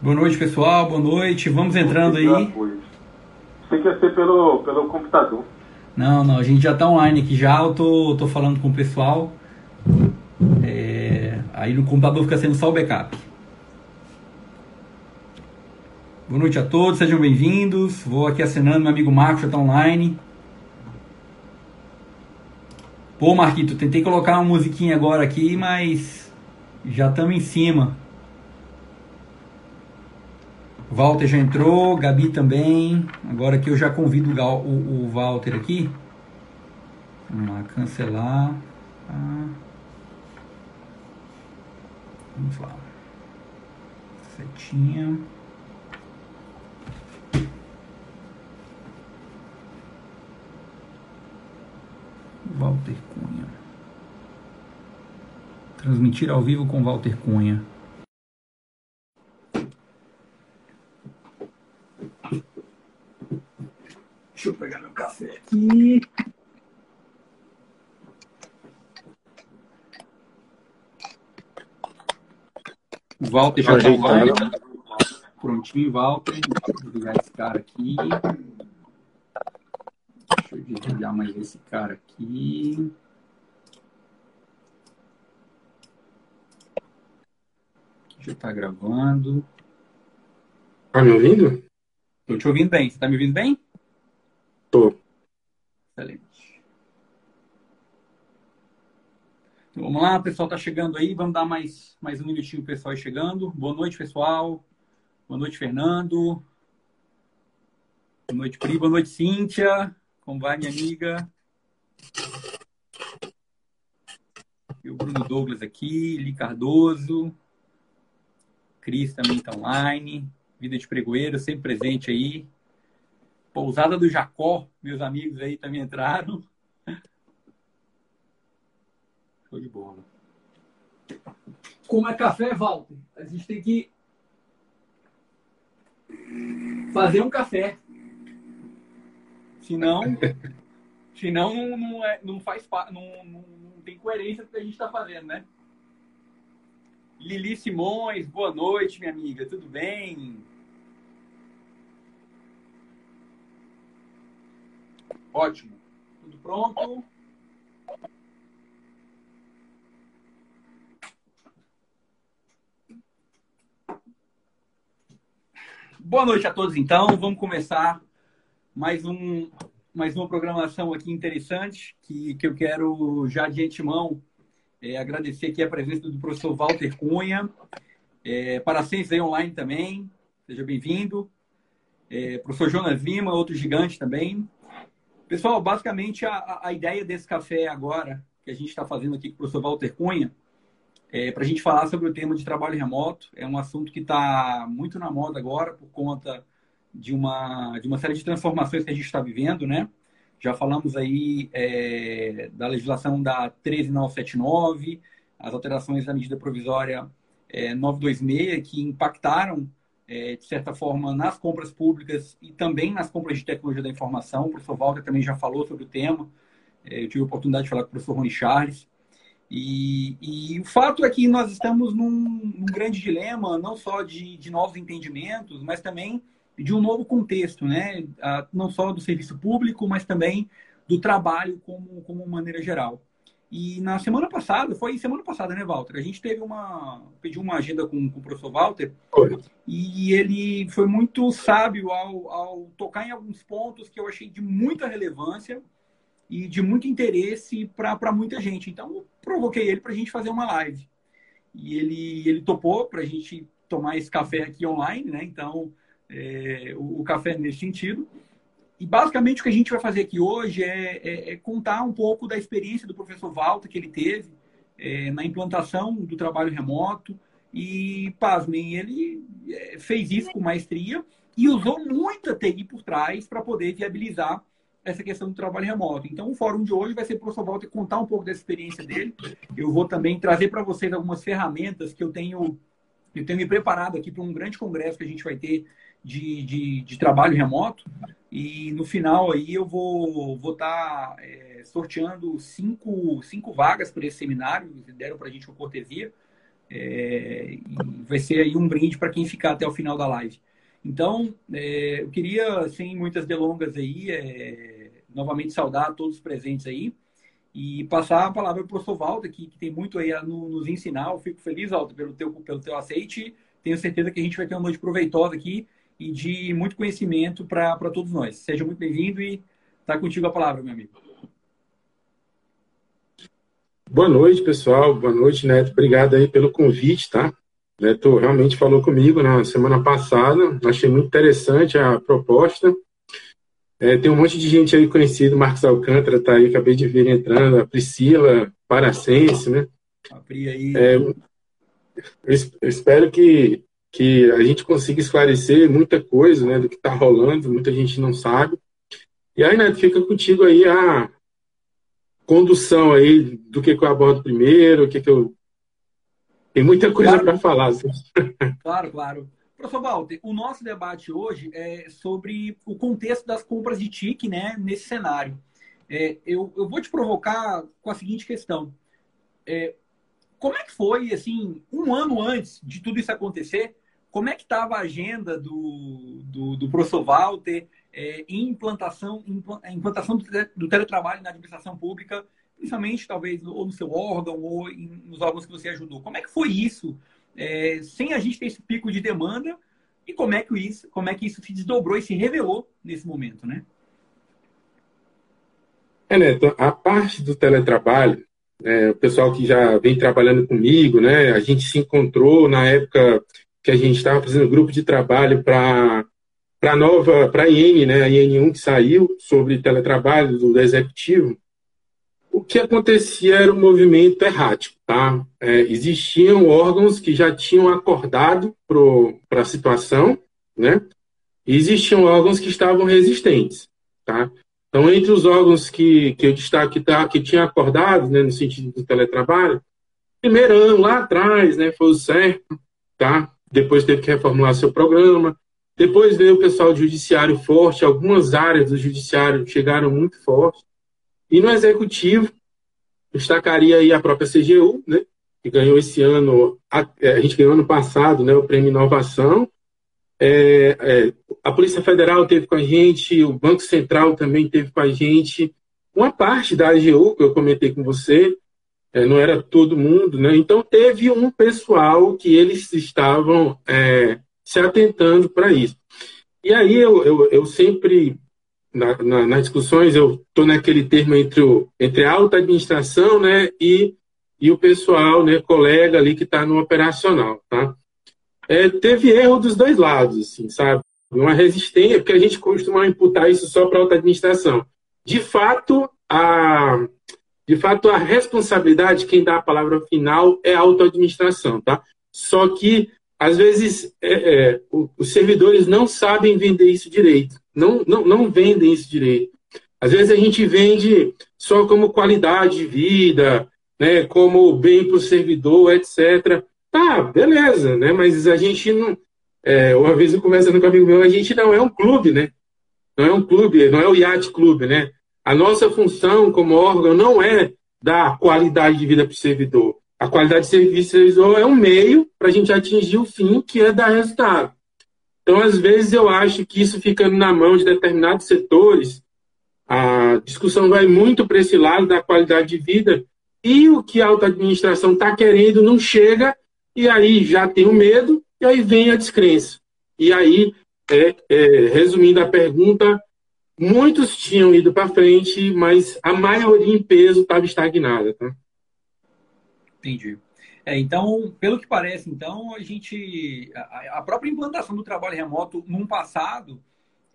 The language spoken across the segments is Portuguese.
Boa noite, pessoal. Boa noite. Vamos entrando aí. Tem que ser pelo, pelo computador. Não, não. A gente já está online aqui já. Eu tô, tô falando com o pessoal. É, aí no computador fica sendo só o backup. Boa noite a todos, sejam bem-vindos. Vou aqui assinando, meu amigo Marcos já está online. Pô, Marquito, tentei colocar uma musiquinha agora aqui, mas já estamos em cima. Walter já entrou, Gabi também. Agora aqui eu já convido o, o, o Walter aqui. Vamos lá, cancelar. Ah. Vamos lá. Setinha. Walter Cunha. Transmitir ao vivo com Walter Cunha. Deixa eu pegar meu café aqui. O Walter já está online. Prontinho, Walter. Vou ligar esse cara aqui. Deixa eu desligar mais esse cara aqui. Já está gravando. Tá me ouvindo? Estou te ouvindo bem. Você está me ouvindo bem? Excelente. Vamos lá, pessoal está chegando aí. Vamos dar mais, mais um minutinho pessoal chegando. Boa noite, pessoal. Boa noite, Fernando. Boa noite, Pri. Boa noite, Cíntia. Como vai, minha amiga? E o Bruno Douglas aqui, Li Cardoso. Cris também está online. Vida de Pregoeiro, sempre presente aí. Pousada do Jacó, meus amigos aí também entraram. Show de bola. Como é café, Walter? A gente tem que fazer um café. Senão, senão não, não, é, não faz não, não, não tem coerência com o que a gente está fazendo, né? Lili Simões, boa noite, minha amiga. Tudo bem? Ótimo. Tudo pronto? Boa noite a todos, então. Vamos começar mais, um, mais uma programação aqui interessante que, que eu quero já de antemão é, agradecer aqui a presença do professor Walter Cunha, é, para a Ciência Online também, seja bem-vindo. É, professor Jonas Lima, outro gigante também. Pessoal, basicamente a, a ideia desse café agora, que a gente está fazendo aqui com o professor Walter Cunha, é para a gente falar sobre o tema de trabalho remoto. É um assunto que está muito na moda agora por conta de uma, de uma série de transformações que a gente está vivendo, né? Já falamos aí é, da legislação da 13979, as alterações da medida provisória é, 926, que impactaram é, de certa forma, nas compras públicas e também nas compras de tecnologia da informação. O professor Walter também já falou sobre o tema. É, eu tive a oportunidade de falar com o professor Rony Charles. E, e o fato é que nós estamos num, num grande dilema, não só de, de, novos entendimentos, mas também de um novo contexto, né? não só do serviço público, mas também do trabalho como, como maneira geral. E na semana passada, foi semana passada, né, Walter? A gente teve uma. pediu uma agenda com, com o professor Walter. Foi. E ele foi muito sábio ao, ao tocar em alguns pontos que eu achei de muita relevância e de muito interesse para muita gente. Então, eu provoquei ele para a gente fazer uma live. E ele, ele topou para a gente tomar esse café aqui online, né? Então, é, o, o café nesse sentido. E basicamente o que a gente vai fazer aqui hoje é, é, é contar um pouco da experiência do professor Walter que ele teve é, na implantação do trabalho remoto. E, pasmem, ele é, fez isso com maestria e usou muita TI por trás para poder viabilizar essa questão do trabalho remoto. Então, o fórum de hoje vai ser o professor Walter contar um pouco da experiência dele. Eu vou também trazer para vocês algumas ferramentas que eu tenho, eu tenho me preparado aqui para um grande congresso que a gente vai ter de, de, de trabalho remoto. E no final aí eu vou estar vou tá, é, sorteando cinco, cinco vagas para esse seminário, deram para a gente uma cortesia, É, vai ser aí um brinde para quem ficar até o final da live. Então, é, eu queria, sem muitas delongas aí, é, novamente saudar todos os presentes aí e passar a palavra para o professor Walter, que, que, tem muito aí a nos ensinar. Eu fico feliz, Walter, pelo teu, pelo teu aceite. Tenho certeza que a gente vai ter uma noite proveitosa aqui e de muito conhecimento para todos nós. Seja muito bem-vindo e está contigo a palavra, meu amigo. Boa noite, pessoal. Boa noite, Neto. Obrigado aí pelo convite, tá? Neto realmente falou comigo na semana passada. Achei muito interessante a proposta. É, tem um monte de gente aí conhecido, Marcos Alcântara tá aí, acabei de ver entrando, a Priscila Paracense, né? A Pri aí. É, eu espero que, que a gente consiga esclarecer muita coisa, né, do que está rolando, muita gente não sabe. E aí, Neto, fica contigo aí a condução aí do que, que eu abordo primeiro, o que, que eu. Tem muita coisa claro. para falar. Assim. Claro, claro. Professor Walter, o nosso debate hoje é sobre o contexto das compras de TIC né, nesse cenário. É, eu, eu vou te provocar com a seguinte questão. É, como é que foi, assim, um ano antes de tudo isso acontecer, como é que estava a agenda do, do, do professor Walter é, em implantação, implantação do teletrabalho na administração pública, principalmente, talvez, ou no seu órgão, ou nos órgãos que você ajudou? Como é que foi isso é, sem a gente ter esse pico de demanda e como é que isso, como é que isso se desdobrou e se revelou nesse momento, né? É, Neto, a parte do teletrabalho, é, o pessoal que já vem trabalhando comigo, né? A gente se encontrou na época que a gente estava fazendo grupo de trabalho para para nova, para a IN, né? A IN1 que saiu sobre teletrabalho do executivo o que acontecia era um movimento errático. Tá? É, existiam órgãos que já tinham acordado para a situação, né? e existiam órgãos que estavam resistentes. Tá? Então, entre os órgãos que, que eu destaco que, tá, que tinham acordado, né, no sentido do teletrabalho, primeiro ano lá atrás né, foi o certo, tá? depois teve que reformular seu programa, depois veio o pessoal do judiciário forte, algumas áreas do judiciário chegaram muito fortes, e no executivo, destacaria aí a própria CGU, né, que ganhou esse ano, a, é, a gente ganhou ano passado, né, o prêmio Inovação. É, é, a Polícia Federal teve com a gente, o Banco Central também teve com a gente. Uma parte da AGU, que eu comentei com você, é, não era todo mundo, né? Então teve um pessoal que eles estavam é, se atentando para isso. E aí eu, eu, eu sempre na, na, nas discussões, eu estou naquele termo entre, o, entre a alta administração né, e, e o pessoal, né, colega ali que está no operacional. Tá? É, teve erro dos dois lados, assim, sabe? Uma resistência, porque a gente costuma imputar isso só para a alta administração. De fato, a, de fato, a responsabilidade, quem dá a palavra final é a auto-administração, tá? Só que, às vezes, é, é, os servidores não sabem vender isso direito não, não, não vendem isso direito. Às vezes a gente vende só como qualidade de vida, né, como bem para o servidor, etc. Tá, beleza, né? Mas a gente não. É, uma vez eu conversando com um amigo meu, a gente não é um clube, né? Não é um clube, não é o Yacht Clube, né? A nossa função como órgão não é dar qualidade de vida para o servidor. A qualidade de serviço do servidor é um meio para a gente atingir o fim, que é dar resultado. Então, às vezes, eu acho que isso ficando na mão de determinados setores, a discussão vai muito para esse lado da qualidade de vida e o que a alta administração está querendo não chega, e aí já tem o medo, e aí vem a descrença. E aí, é, é, resumindo a pergunta, muitos tinham ido para frente, mas a maioria em peso estava estagnada. Tá? Entendi. É, então, pelo que parece, então, a gente. A, a, própria implantação do trabalho remoto num passado,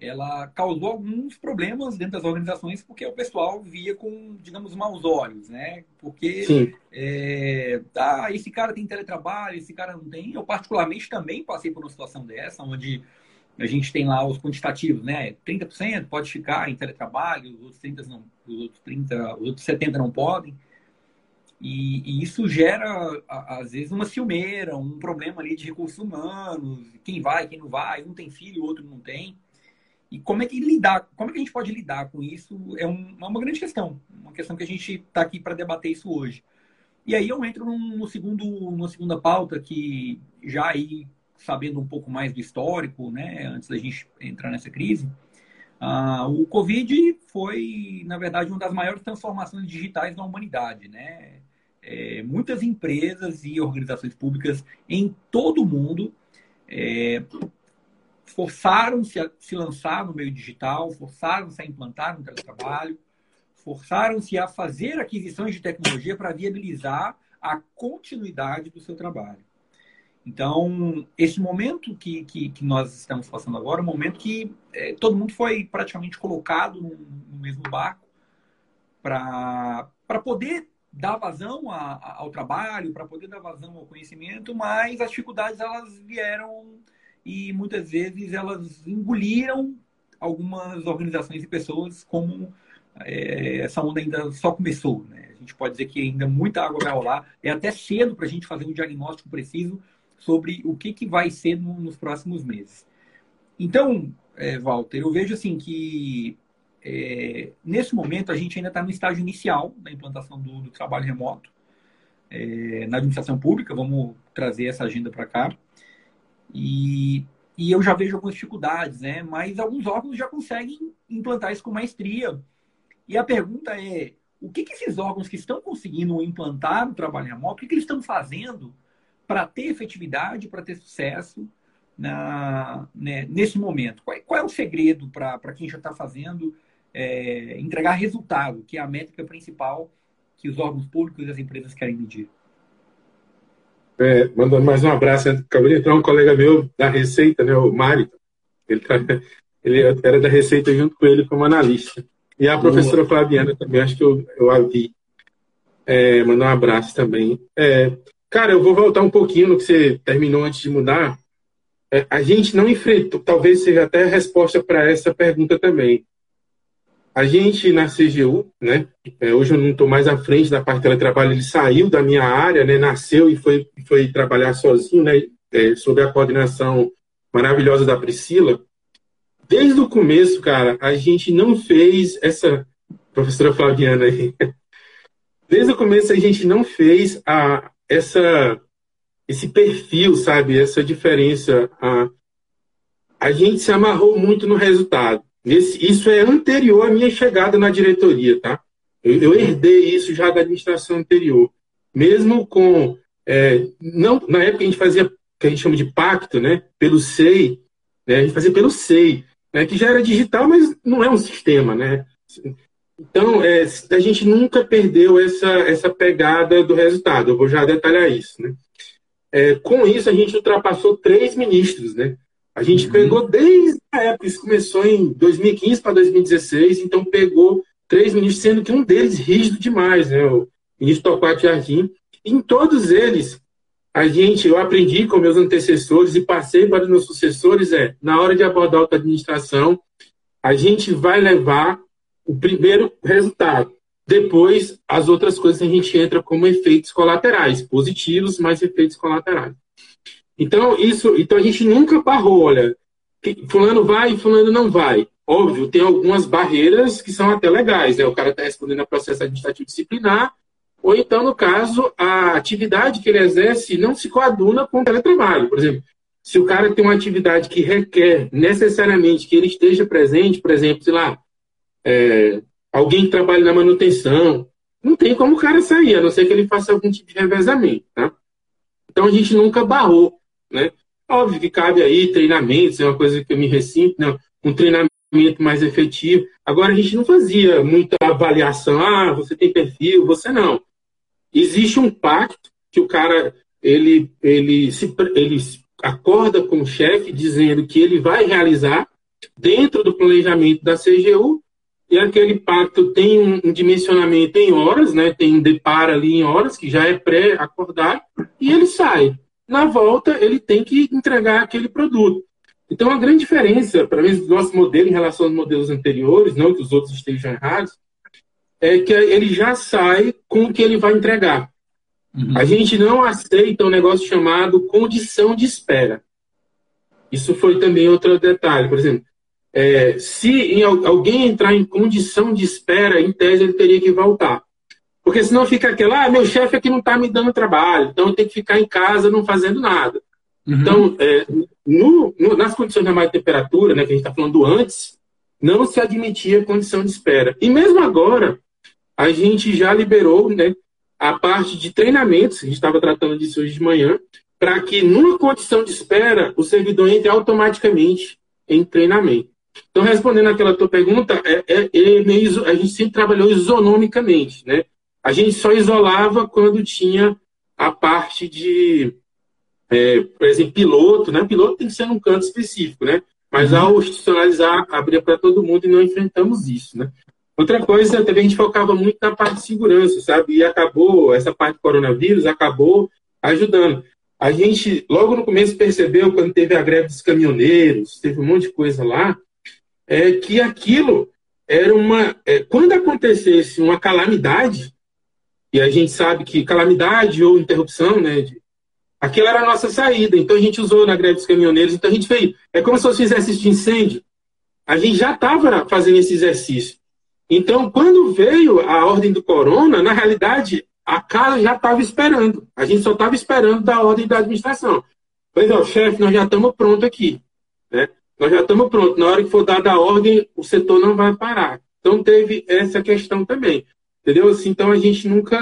ela causou alguns problemas dentro das organizações, porque o pessoal via com, digamos, maus olhos, né? Porque é, ah, esse cara tem teletrabalho, esse cara não tem. Eu, particularmente, também passei por uma situação dessa, onde a gente tem lá os quantitativos, né? 30% pode ficar em teletrabalho, os outros 30 não, os outros 30, os outros 70 não podem. E, e, isso gera, às vezes, uma ciumeira, um problema ali de recursos humanos, quem vai, quem não vai, um tem filho, o outro não tem. E como é que lidar, como é que a gente pode lidar com isso é, é uma grande questão, uma questão que a gente está aqui para debater isso hoje. E aí eu entro no segundo, numa segunda pauta que já aí sabendo um pouco mais do histórico, né, antes da gente entrar nessa crise, uh, o Covid foi, na verdade, uma das maiores transformações digitais na humanidade, né? É, muitas empresas e organizações públicas em todo o mundo é, forçaram-se a se lançar no meio digital, forçaram-se a implantar no teletrabalho, forçaram-se a fazer aquisições de tecnologia para viabilizar a continuidade do seu trabalho. Então, esse momento que, que, que, nós estamos passando agora é um momento que é, todo mundo foi praticamente colocado no, no mesmo barco para poder dar vazão a, a, ao trabalho, para poder dar vazão ao conhecimento, mas as dificuldades elas vieram e muitas vezes elas engoliram algumas organizações e pessoas como é, essa onda ainda só começou. Né? A gente pode dizer que ainda muita água vai rolar. É até cedo para a gente fazer um diagnóstico preciso sobre o que, que vai ser no, nos próximos meses. Então, é, Walter, eu vejo assim que é, nesse momento a gente ainda está no estágio inicial da implantação do, do trabalho remoto é, na administração pública. Vamos trazer essa agenda para cá. E, e eu já vejo algumas dificuldades, né? Mas alguns órgãos já conseguem implantar isso com maestria. E a pergunta é: o que, que esses órgãos que estão conseguindo implantar o trabalho remoto, o que, que eles estão fazendo para ter efetividade, para ter sucesso na, né, nesse momento? Qual, qual, é o segredo para quem já está fazendo é, entregar resultado, que é a métrica principal que os órgãos públicos e as empresas querem medir? É, mandando mais um abraço. Acabou de entrar um colega meu da Receita, né, o Mário. Ele, tá, ele era da Receita junto com ele como analista. E a professora Flaviana também, acho que eu, eu a vi. É, mandar um abraço também. É, Cara, eu vou voltar um pouquinho no que você terminou antes de mudar. É, a gente não enfrentou, talvez seja até a resposta para essa pergunta também. A gente na CGU, né? É, hoje eu não estou mais à frente da parte de teletrabalho, ele saiu da minha área, né? Nasceu e foi, foi trabalhar sozinho, né? É, sob a coordenação maravilhosa da Priscila. Desde o começo, cara, a gente não fez essa professora Flaviana aí. Desde o começo a gente não fez a, essa esse perfil, sabe? Essa diferença. A, a gente se amarrou muito no resultado. Esse, isso é anterior à minha chegada na diretoria, tá? Eu, eu herdei isso já da administração anterior. Mesmo com. É, não, na época a gente fazia que a gente chama de pacto, né? Pelo SEI, né? a gente fazia pelo SEI, né? que já era digital, mas não é um sistema, né? Então, é, a gente nunca perdeu essa, essa pegada do resultado. Eu vou já detalhar isso. Né? É, com isso, a gente ultrapassou três ministros. Né? A gente uhum. pegou desde a época, isso começou em 2015 para 2016, então pegou três ministros, sendo que um deles rígido demais, né? o ministro Torquato Jardim. Em todos eles, a gente, eu aprendi com meus antecessores e passei para os meus sucessores, é, na hora de abordar a administração, a gente vai levar o primeiro resultado. Depois, as outras coisas a gente entra como efeitos colaterais, positivos, mas efeitos colaterais. Então, isso, então a gente nunca barrou, olha, fulano vai e fulano não vai. Óbvio, tem algumas barreiras que são até legais, né? O cara está respondendo a processo administrativo disciplinar, ou então, no caso, a atividade que ele exerce não se coaduna com o teletrabalho. Por exemplo, se o cara tem uma atividade que requer necessariamente que ele esteja presente, por exemplo, sei lá, é, alguém que trabalha na manutenção. Não tem como o cara sair, a não ser que ele faça algum tipo de revezamento. Tá? Então a gente nunca barrou. Né? Óbvio que cabe aí treinamentos, é uma coisa que eu me recinto, né? um treinamento mais efetivo. Agora a gente não fazia muita avaliação, ah, você tem perfil, você não. Existe um pacto que o cara ele, ele, se, ele acorda com o chefe dizendo que ele vai realizar dentro do planejamento da CGU e aquele pacto tem um, um dimensionamento em horas, né? tem um deparo ali em horas, que já é pré-acordado, e ele sai. Na volta, ele tem que entregar aquele produto. Então, a grande diferença, para mim, do nosso modelo em relação aos modelos anteriores, não que os outros estejam errados, é que ele já sai com o que ele vai entregar. Uhum. A gente não aceita um negócio chamado condição de espera. Isso foi também outro detalhe. Por exemplo, é, se alguém entrar em condição de espera, em tese ele teria que voltar. Porque senão fica aquela, ah, meu chefe aqui não está me dando trabalho, então eu tenho que ficar em casa não fazendo nada. Uhum. Então, é, no, no, nas condições de temperatura, né, que a gente está falando antes, não se admitia condição de espera. E mesmo agora, a gente já liberou né, a parte de treinamentos, a gente estava tratando disso hoje de manhã, para que numa condição de espera, o servidor entre automaticamente em treinamento. Então, respondendo aquela tua pergunta, é, é, é, a gente sempre trabalhou isonomicamente, né? A gente só isolava quando tinha a parte de, é, por exemplo, piloto, né? Piloto tem que ser num canto específico, né? Mas uhum. ao institucionalizar, abria para todo mundo e não enfrentamos isso, né? Outra coisa, também a gente focava muito na parte de segurança, sabe? E acabou, essa parte do coronavírus acabou ajudando. A gente, logo no começo, percebeu, quando teve a greve dos caminhoneiros, teve um monte de coisa lá, é que aquilo era uma. É, quando acontecesse uma calamidade, e a gente sabe que calamidade ou interrupção, né? De, aquilo era a nossa saída. Então a gente usou na greve dos caminhoneiros. Então a gente fez. É como se fosse exercício de incêndio. A gente já estava fazendo esse exercício. Então, quando veio a ordem do corona, na realidade, a casa já estava esperando. A gente só estava esperando da ordem da administração. Pois é, chefe, nós já estamos prontos aqui. Né? Nós já estamos prontos. Na hora que for dada a ordem, o setor não vai parar. Então, teve essa questão também. Entendeu? Assim, então, a gente nunca.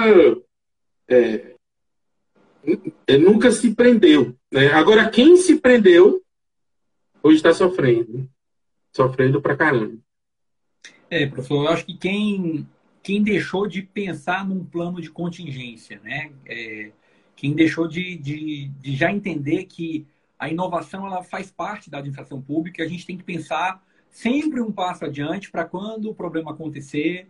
É, é nunca se prendeu. Né? Agora, quem se prendeu, hoje está sofrendo. Sofrendo pra caramba. É, professor, eu acho que quem, quem deixou de pensar num plano de contingência, né? É, quem deixou de, de, de, já entender que a inovação ela faz parte da administração pública e a gente tem que pensar sempre um passo adiante para quando o problema acontecer,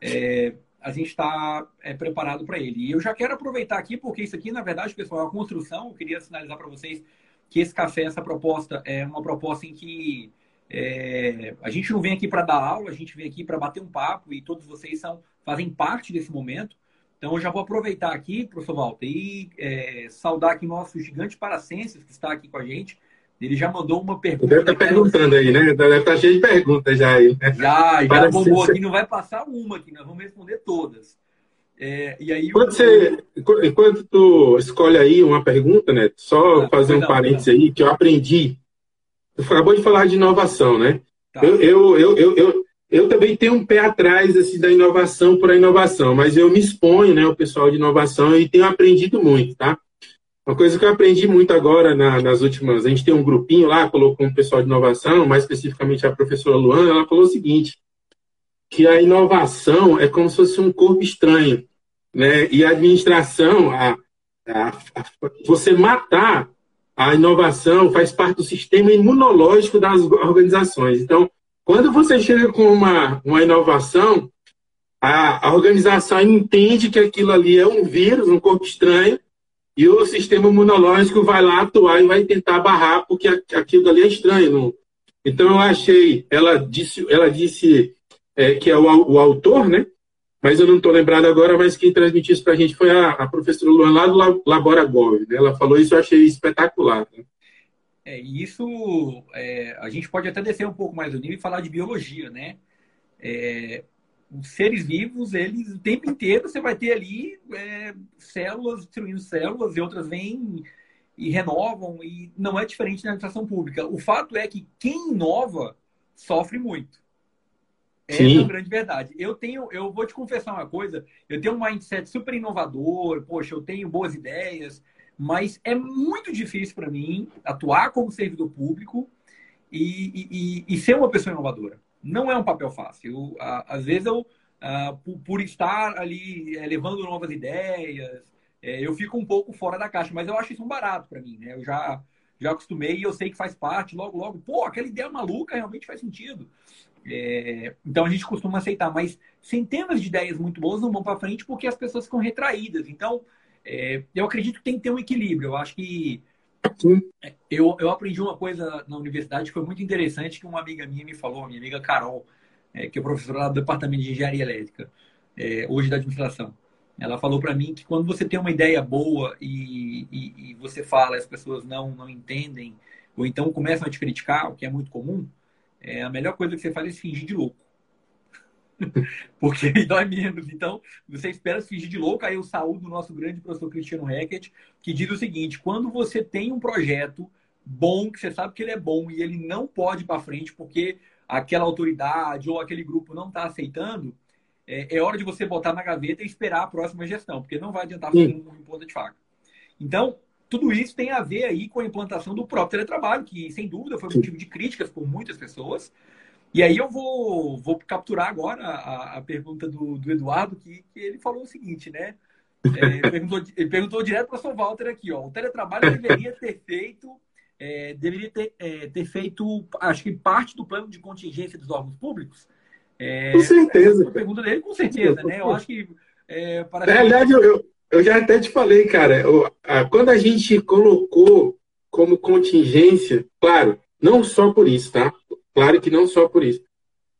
é, a gente está é, preparado para ele. E eu já quero aproveitar aqui, porque isso aqui, na verdade, pessoal, é uma construção. Eu queria sinalizar para vocês que esse café, essa proposta, é uma proposta em que é, a gente não vem aqui para dar aula, a gente vem aqui para bater um papo e todos vocês são, fazem parte desse momento. Então, eu já vou aproveitar aqui, professor Walter, e é, saudar aqui nosso gigante Paracenses, que está aqui com a gente. Ele já mandou uma pergunta. Deve estar tá perguntando aí, né? Deve estar tá cheio de perguntas já aí. Né? Já, já bombou aqui. Não vai passar uma aqui, nós vamos responder todas. É, e aí, enquanto, você, enquanto tu escolhe aí uma pergunta, né? Só ah, fazer um parênteses aí, que eu aprendi você acabou de falar de inovação, né? Tá. Eu, eu, eu, eu, eu, eu, também tenho um pé atrás assim, da inovação por a inovação, mas eu me exponho, né, o pessoal de inovação e tenho aprendido muito, tá? Uma coisa que eu aprendi muito agora na, nas últimas, a gente tem um grupinho lá, colocou um pessoal de inovação, mais especificamente a professora Luana, ela falou o seguinte, que a inovação é como se fosse um corpo estranho, né? E a administração, a, a, a você matar a inovação faz parte do sistema imunológico das organizações. Então, quando você chega com uma, uma inovação, a, a organização entende que aquilo ali é um vírus, um corpo estranho, e o sistema imunológico vai lá atuar e vai tentar barrar, porque aquilo ali é estranho. Não? Então, eu achei, ela disse, ela disse é, que é o, o autor, né? mas eu não estou lembrado agora, mas quem transmitiu isso para a gente foi a, a, professora Luan lá do Labora Gov. Né? Ela falou isso, eu achei espetacular. Né? É, isso é, a gente pode até descer um pouco mais o nível e falar de biologia, né? É, os seres vivos, eles o tempo inteiro você vai ter ali é, células destruindo células e outras vêm e renovam e não é diferente na administração pública. O fato é que quem inova sofre muito. Essa Sim. é a grande verdade. Eu tenho, eu vou te confessar uma coisa, eu tenho um mindset super inovador, poxa, eu tenho boas ideias, mas é muito difícil para mim atuar como servidor público e, e, e, ser uma pessoa inovadora. Não é um papel fácil. Eu, às vezes eu, por, por, estar ali é, levando novas ideias, é, eu fico um pouco fora da caixa, mas eu acho isso um barato para mim, né? Eu já já acostumei e eu sei que faz parte, logo, logo, pô, aquela ideia maluca realmente faz sentido. É, então a gente costuma aceitar, mas centenas de ideias muito boas não vão para frente porque as pessoas ficam retraídas. Então, é, eu acredito que tem que ter um equilíbrio. Eu acho que eu, eu aprendi uma coisa na universidade que foi muito interessante que uma amiga minha me falou, minha amiga Carol, é, que é professora lá do departamento de engenharia elétrica, é, hoje da administração. Ela falou para mim que quando você tem uma ideia boa e, e, e você fala, as pessoas não não entendem ou então começam a te criticar, o que é muito comum, é, a melhor coisa que você faz é se fingir de louco. porque dói menos. Então, você espera se fingir de louco. Aí eu saúdo o nosso grande professor Cristiano Hackett, que diz o seguinte: quando você tem um projeto bom, que você sabe que ele é bom e ele não pode ir para frente porque aquela autoridade ou aquele grupo não está aceitando, é, é, hora de você botar na gaveta e esperar a próxima gestão, porque não vai adiantar fazer um ponta de faca. Então, tudo isso tem a ver aí com a implantação do próprio teletrabalho, que sem dúvida foi motivo de críticas por muitas pessoas. E aí eu vou, vou capturar agora a, a pergunta do, do Eduardo, que, que, ele falou o seguinte, né? É, ele, perguntou, ele perguntou direto para o São Walter aqui, ó. O teletrabalho deveria ter feito, é, deveria ter, é, ter feito, acho que parte do plano de contingência dos órgãos públicos. É, com certeza. A pergunta dele, com certeza, né? Eu acho que. É, Na realidade, eu, eu já até te falei, cara, quando a gente colocou como contingência, claro, não só por isso, tá? Claro que não só por isso.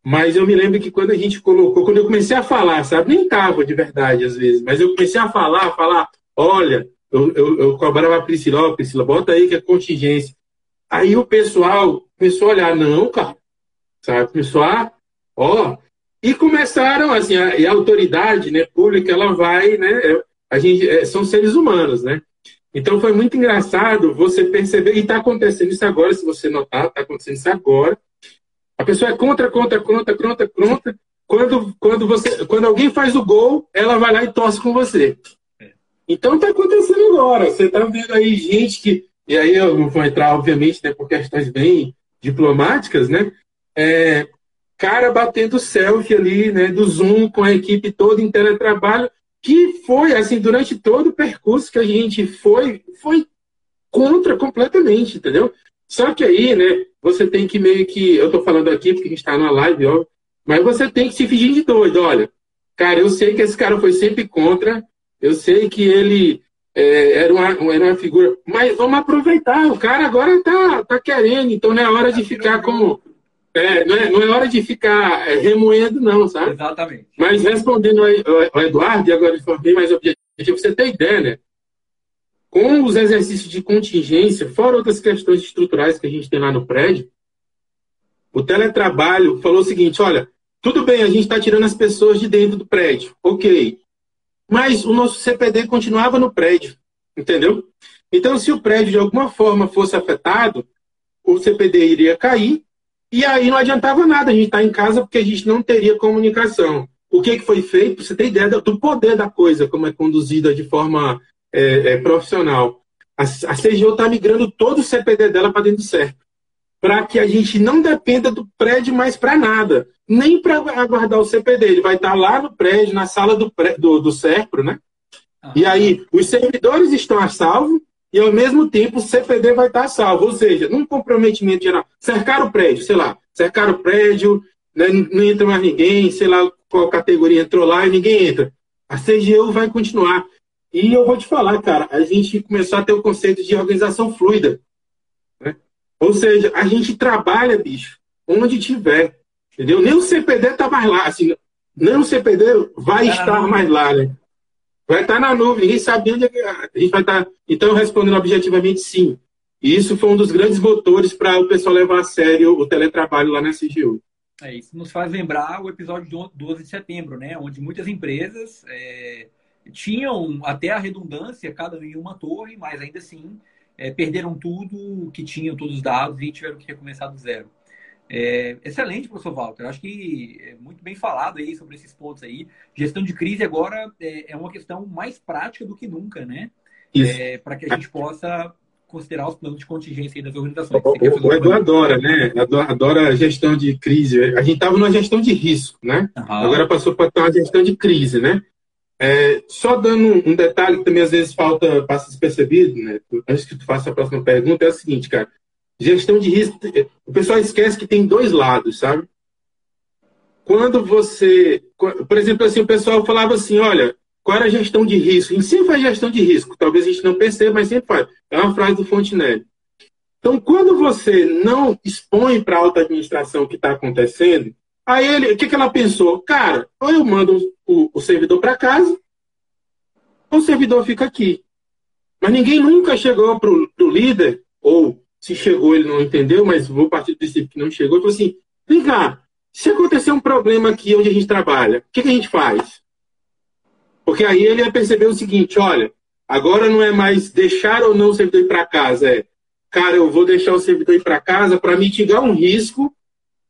Mas eu me lembro que quando a gente colocou, quando eu comecei a falar, sabe? Nem tava de verdade às vezes, mas eu comecei a falar, a falar, olha, eu, eu, eu cobrava a Priscila, ó, Priscila, bota aí que é contingência. Aí o pessoal começou a olhar, não, cara, sabe? Começou a, ó, e começaram, assim, a, e a autoridade né, pública, ela vai, né? a gente é, são seres humanos, né? Então foi muito engraçado você perceber, e está acontecendo isso agora, se você notar, está acontecendo isso agora. A pessoa é contra, contra, contra, contra, contra. Quando, quando, você, quando alguém faz o gol, ela vai lá e torce com você. Então está acontecendo agora. Você está vendo aí gente que. E aí eu não vou entrar, obviamente, né, por questões bem diplomáticas, né? É, cara batendo selfie ali, né, do Zoom com a equipe toda em teletrabalho que foi, assim, durante todo o percurso que a gente foi, foi contra completamente, entendeu? Só que aí, né, você tem que meio que. Eu tô falando aqui porque a gente tá numa live, ó, mas você tem que se fingir de doido, olha. Cara, eu sei que esse cara foi sempre contra, eu sei que ele é, era, uma, era uma figura, mas vamos aproveitar, o cara agora tá, tá querendo, então não é hora de ficar como é, não, é, não é hora de ficar é, remoendo, não, sabe? Exatamente. Mas respondendo ao Eduardo, e agora forma bem mais objetiva, você tem ideia, né? Com os exercícios de contingência, fora outras questões estruturais que a gente tem lá no prédio, o teletrabalho falou o seguinte: olha, tudo bem, a gente está tirando as pessoas de dentro do prédio, ok. Mas o nosso CPD continuava no prédio, entendeu? Então, se o prédio de alguma forma fosse afetado, o CPD iria cair e aí não adiantava nada a gente estar tá em casa porque a gente não teria comunicação. O que, que foi feito? Você tem ideia do poder da coisa, como é conduzida de forma é, é, profissional. A, a CGO está migrando todo o CPD dela para dentro do CERP. Para que a gente não dependa do prédio mais para nada. Nem para aguardar o CPD. Ele vai estar tá lá no prédio, na sala do, pré, do, do SERPRO, né? E aí, os servidores estão a salvo, e ao mesmo tempo o CPD vai estar salvo. Ou seja, num comprometimento geral, cercar o prédio, sei lá, cercar o prédio, né, não entra mais ninguém, sei lá qual categoria entrou lá e ninguém entra. A CGU vai continuar. E eu vou te falar, cara, a gente começou a ter o conceito de organização fluida. Né? Ou seja, a gente trabalha, bicho, onde tiver. Entendeu? Nem o CPD está mais lá. Assim, nem o CPD vai é estar mais lá, né? Vai estar na nuvem, ninguém sabe onde é a gente vai estar. Então, respondendo objetivamente, sim. E isso foi um dos grandes motores para o pessoal levar a sério o teletrabalho lá na CGU. É, isso nos faz lembrar o episódio de 12 de setembro, né? Onde muitas empresas é, tinham até a redundância, cada um em uma torre, mas ainda assim é, perderam tudo que tinham, todos os dados e tiveram que recomeçar do zero. É, excelente, professor Walter. Acho que é muito bem falado aí sobre esses pontos aí. Gestão de crise agora é, é uma questão mais prática do que nunca, né? É, Para que a gente possa considerar os planos de contingência das organizações. O, o, Edu adora, né? Adora, adora gestão de crise. A gente estava numa gestão de risco, né? Uhum. Agora passou para uma gestão de crise, né? É, só dando um detalhe que também às vezes falta, passa despercebido, né? Antes que tu faça a próxima pergunta, é o seguinte, cara. Gestão de risco, o pessoal esquece que tem dois lados, sabe? Quando você, por exemplo, assim, o pessoal falava assim, olha, qual era a gestão de risco? E sempre faz gestão de risco. Talvez a gente não perceba, mas sempre faz. É uma frase do Fontenelle. Então, quando você não expõe para a alta administração o que está acontecendo, aí ele, o que, que ela pensou? Cara, ou eu mando o, o servidor para casa, ou o servidor fica aqui. Mas ninguém nunca chegou para o líder, ou se chegou ele não entendeu, mas vou partir do princípio que não chegou, e falou assim, vem cá, se acontecer um problema aqui onde a gente trabalha, o que, que a gente faz? Porque aí ele vai perceber o seguinte: olha, agora não é mais deixar ou não o servidor ir para casa, é, cara, eu vou deixar o servidor ir para casa para mitigar um risco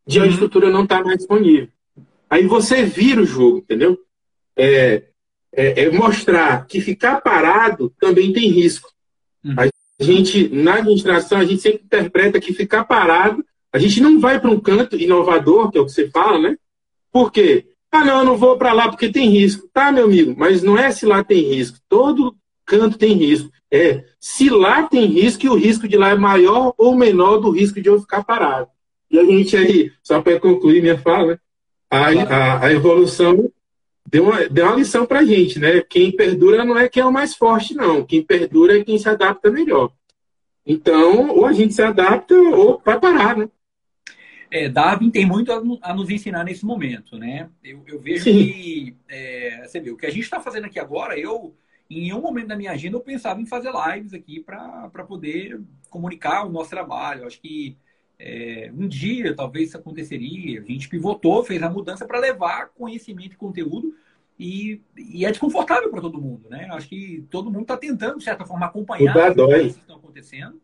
de a uhum. estrutura não estar tá mais disponível. Aí você vira o jogo, entendeu? É, é, é mostrar que ficar parado também tem risco. Uhum. A gente, na administração, a gente sempre interpreta que ficar parado, a gente não vai para um canto inovador, que é o que você fala, né? Por quê? Ah, não, eu não vou para lá porque tem risco. Tá, meu amigo, mas não é se lá tem risco. Todo canto tem risco. É se lá tem risco e o risco de lá é maior ou menor do risco de eu ficar parado. E a gente aí, só para concluir minha fala, a, a, a, evolução deu uma, deu uma lição para a gente, né? Quem perdura não é quem é o mais forte, não. Quem perdura é quem se adapta melhor. Então, ou a gente se adapta ou vai parar, né? É, Darwin tem muito a, nos ensinar nesse momento, né? Eu, eu vejo Sim. que, é, você vê, o que a gente está fazendo aqui agora, eu, em um momento da minha agenda, eu pensava em fazer lives aqui para poder comunicar o nosso trabalho. Eu acho que é, um dia talvez isso aconteceria. A gente pivotou, fez a mudança para levar conhecimento e conteúdo e, e é desconfortável para todo mundo, né? Acho que todo mundo está tentando, de certa forma, acompanhar as coisas que estão acontecendo.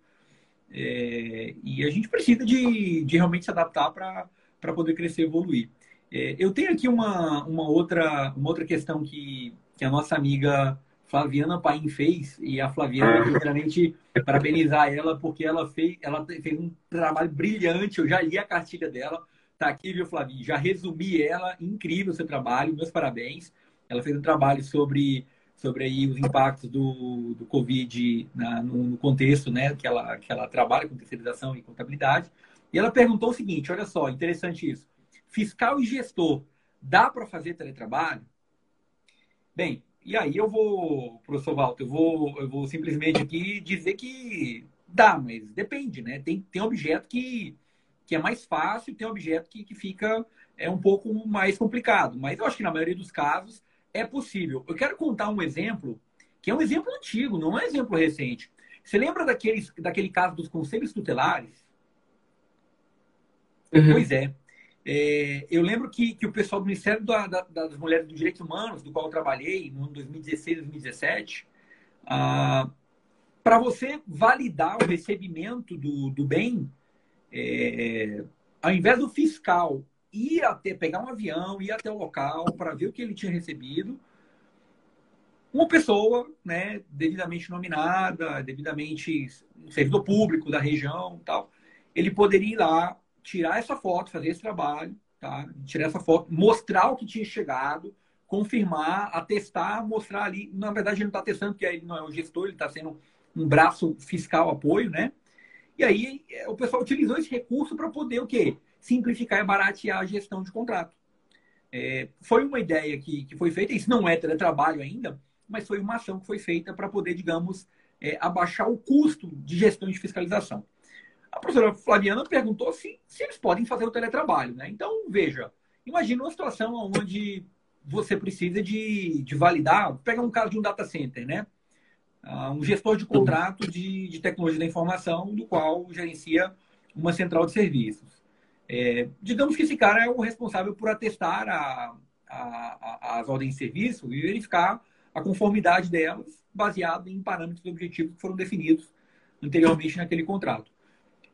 É, e a gente precisa de, de realmente se adaptar para poder crescer e evoluir. É, eu tenho aqui uma, uma, outra, uma outra questão que, que a nossa amiga Flaviana Paim fez, e a Flaviana, primeiramente, parabenizar ela, porque ela fez, ela fez um trabalho brilhante, eu já li a cartilha dela, tá aqui, viu, Flavinha? Já resumi ela, incrível seu trabalho, meus parabéns. Ela fez um trabalho sobre sobre aí os impactos do, do Covid na, no, no, contexto né, que, ela, que ela trabalha com terceirização e contabilidade. E ela perguntou o seguinte: olha só, interessante isso. Fiscal e gestor, dá para fazer teletrabalho? Bem, e aí eu vou, professor Walter, eu vou, eu vou simplesmente aqui dizer que dá, mas depende, né? Tem, tem objeto que, que é mais fácil, tem objeto que, que fica é um pouco mais complicado. Mas eu acho que na maioria dos casos é possível. Eu quero contar um exemplo, que é um exemplo antigo, não é um exemplo recente. Você lembra daqueles, daquele caso dos conselhos tutelares? Uhum. Pois é. É. Eu lembro que, que o pessoal do Ministério da, da, das Mulheres dos Direitos Humanos, do qual eu trabalhei no ano 2016, 2017, ah, para você validar o recebimento do, do bem, é, ao invés do fiscal ir até pegar um avião, ir até o local para ver o que ele tinha recebido. Uma pessoa, né, devidamente nominada, devidamente servidor público da região, tal, ele poderia ir lá tirar essa foto, fazer esse trabalho, tá? Tirar essa foto, mostrar o que tinha chegado, confirmar, atestar, mostrar ali. Na verdade, ele não está testando, porque ele não é o gestor, ele está sendo um braço fiscal apoio, né? E aí o pessoal utilizou esse recurso para poder o quê? simplificar e baratear a gestão de contrato. É, foi uma ideia que, que foi feita, isso não é teletrabalho ainda, mas foi uma ação que foi feita para poder, digamos, é, abaixar o custo de gestão de fiscalização. A professora Flaviana perguntou se, se eles podem fazer o teletrabalho. Né? Então, veja, imagine uma situação onde você precisa de, de validar, pega um caso de um data center, né? Uh, um gestor de contrato de, de tecnologia da informação, do qual gerencia uma central de serviços. É, digamos que esse cara é o responsável por atestar a, a, a, as ordens de serviço e verificar a conformidade delas baseado em parâmetros objetivos que foram definidos anteriormente naquele contrato.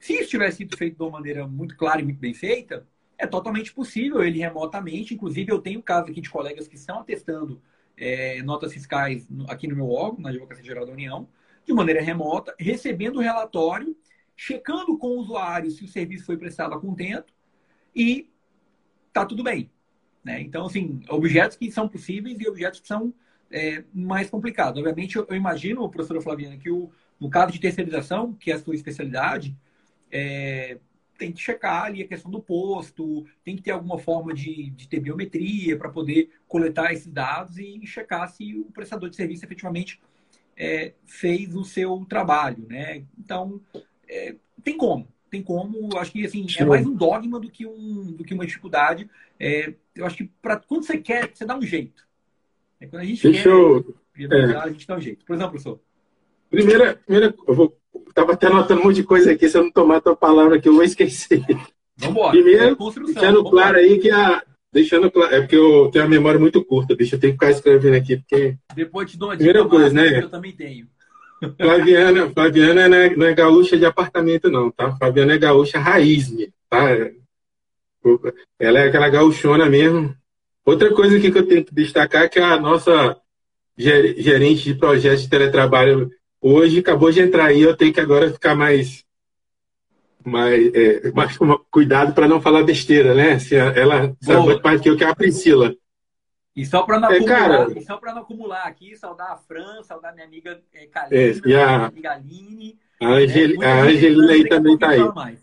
Se isso tivesse sido feito de uma maneira muito clara e muito bem feita, é totalmente possível ele remotamente. Inclusive, eu tenho casos aqui de colegas que estão atestando é, notas fiscais aqui no meu órgão, na Advocacia Geral da União, de maneira remota, recebendo o relatório checando com o usuário se o serviço foi prestado a contento e tá tudo bem. Né? Então, assim, objetos que são possíveis e objetos que são é, mais complicados. Obviamente, eu, eu imagino, professora Flaviana, que o, no caso de terceirização, que é a sua especialidade, é, tem que checar ali a questão do posto, tem que ter alguma forma de, de ter biometria para poder coletar esses dados e checar se o prestador de serviço efetivamente é, fez o seu trabalho, né? Então, é, tem como. Tem como, acho que assim, é mais um dogma do que, um, do que uma dificuldade. É, eu acho que pra, quando você quer, você dá um jeito. É, quando a gente Deixa quer, eu... é. a gente dá um jeito. Por exemplo, professor. Primeira, primeira eu vou. Tava até anotando um monte de coisa aqui, se eu não tomar a tua palavra aqui, eu vou esquecer. Vambora. Primeiro, é deixando vambora. claro aí que a. Deixando claro, é porque eu tenho a memória muito curta, bicho. Eu tenho que ficar escrevendo aqui, porque. Depois te dou uma Primeira coisa, né? eu também tenho. Flaviana, Flaviana não é, não é gaúcha de apartamento, não, tá? Flaviana é gaúcha raiz, tá? Ela é aquela gaúchona mesmo. Outra coisa que eu tenho que destacar é que a nossa gerente de projetos de teletrabalho hoje acabou de entrar aí, eu tenho que agora ficar mais mais, é, mais cuidado para não falar besteira, né? Se ela sabe muito mais que eu, que é a Priscila. E só para não, é, acumular, só não acumular aqui, saudar a Fran, saudar minha amiga é, Kalina, é, a, amiga Aline. A, Angel, é, a Angelina aí também está aí. Mais.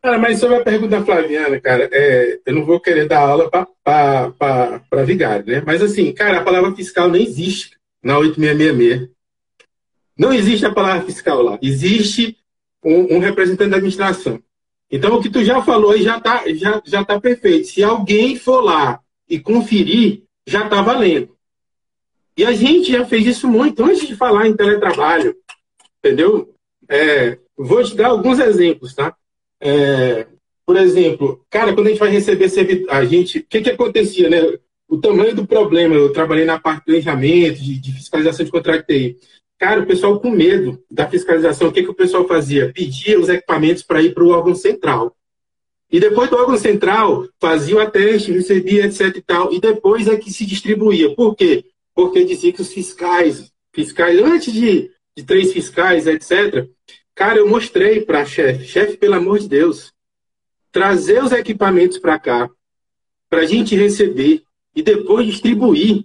Cara, mas sobre a pergunta da Flaviana, cara, é, eu não vou querer dar aula para vigário, né? Mas assim, cara, a palavra fiscal nem existe na 8666. Não existe a palavra fiscal lá. Existe um, um representante da administração. Então, o que tu já falou aí já está já, já tá perfeito. Se alguém for lá e conferir, já está valendo. E a gente já fez isso muito antes de falar em teletrabalho. Entendeu? É, vou te dar alguns exemplos, tá? É, por exemplo, cara, quando a gente vai receber servidor, a gente, o que, que acontecia, né? O tamanho do problema, eu trabalhei na parte de planejamento, de, de fiscalização de contrato TI. Cara, o pessoal com medo da fiscalização, o que, que o pessoal fazia? Pedia os equipamentos para ir para o órgão central. E depois do órgão central, fazia o teste, recebia, etc e tal. E depois é que se distribuía. Por quê? Porque dizia que os fiscais, fiscais, antes de, de três fiscais, etc. Cara, eu mostrei para chefe, chefe, pelo amor de Deus, trazer os equipamentos para cá, para a gente receber e depois distribuir.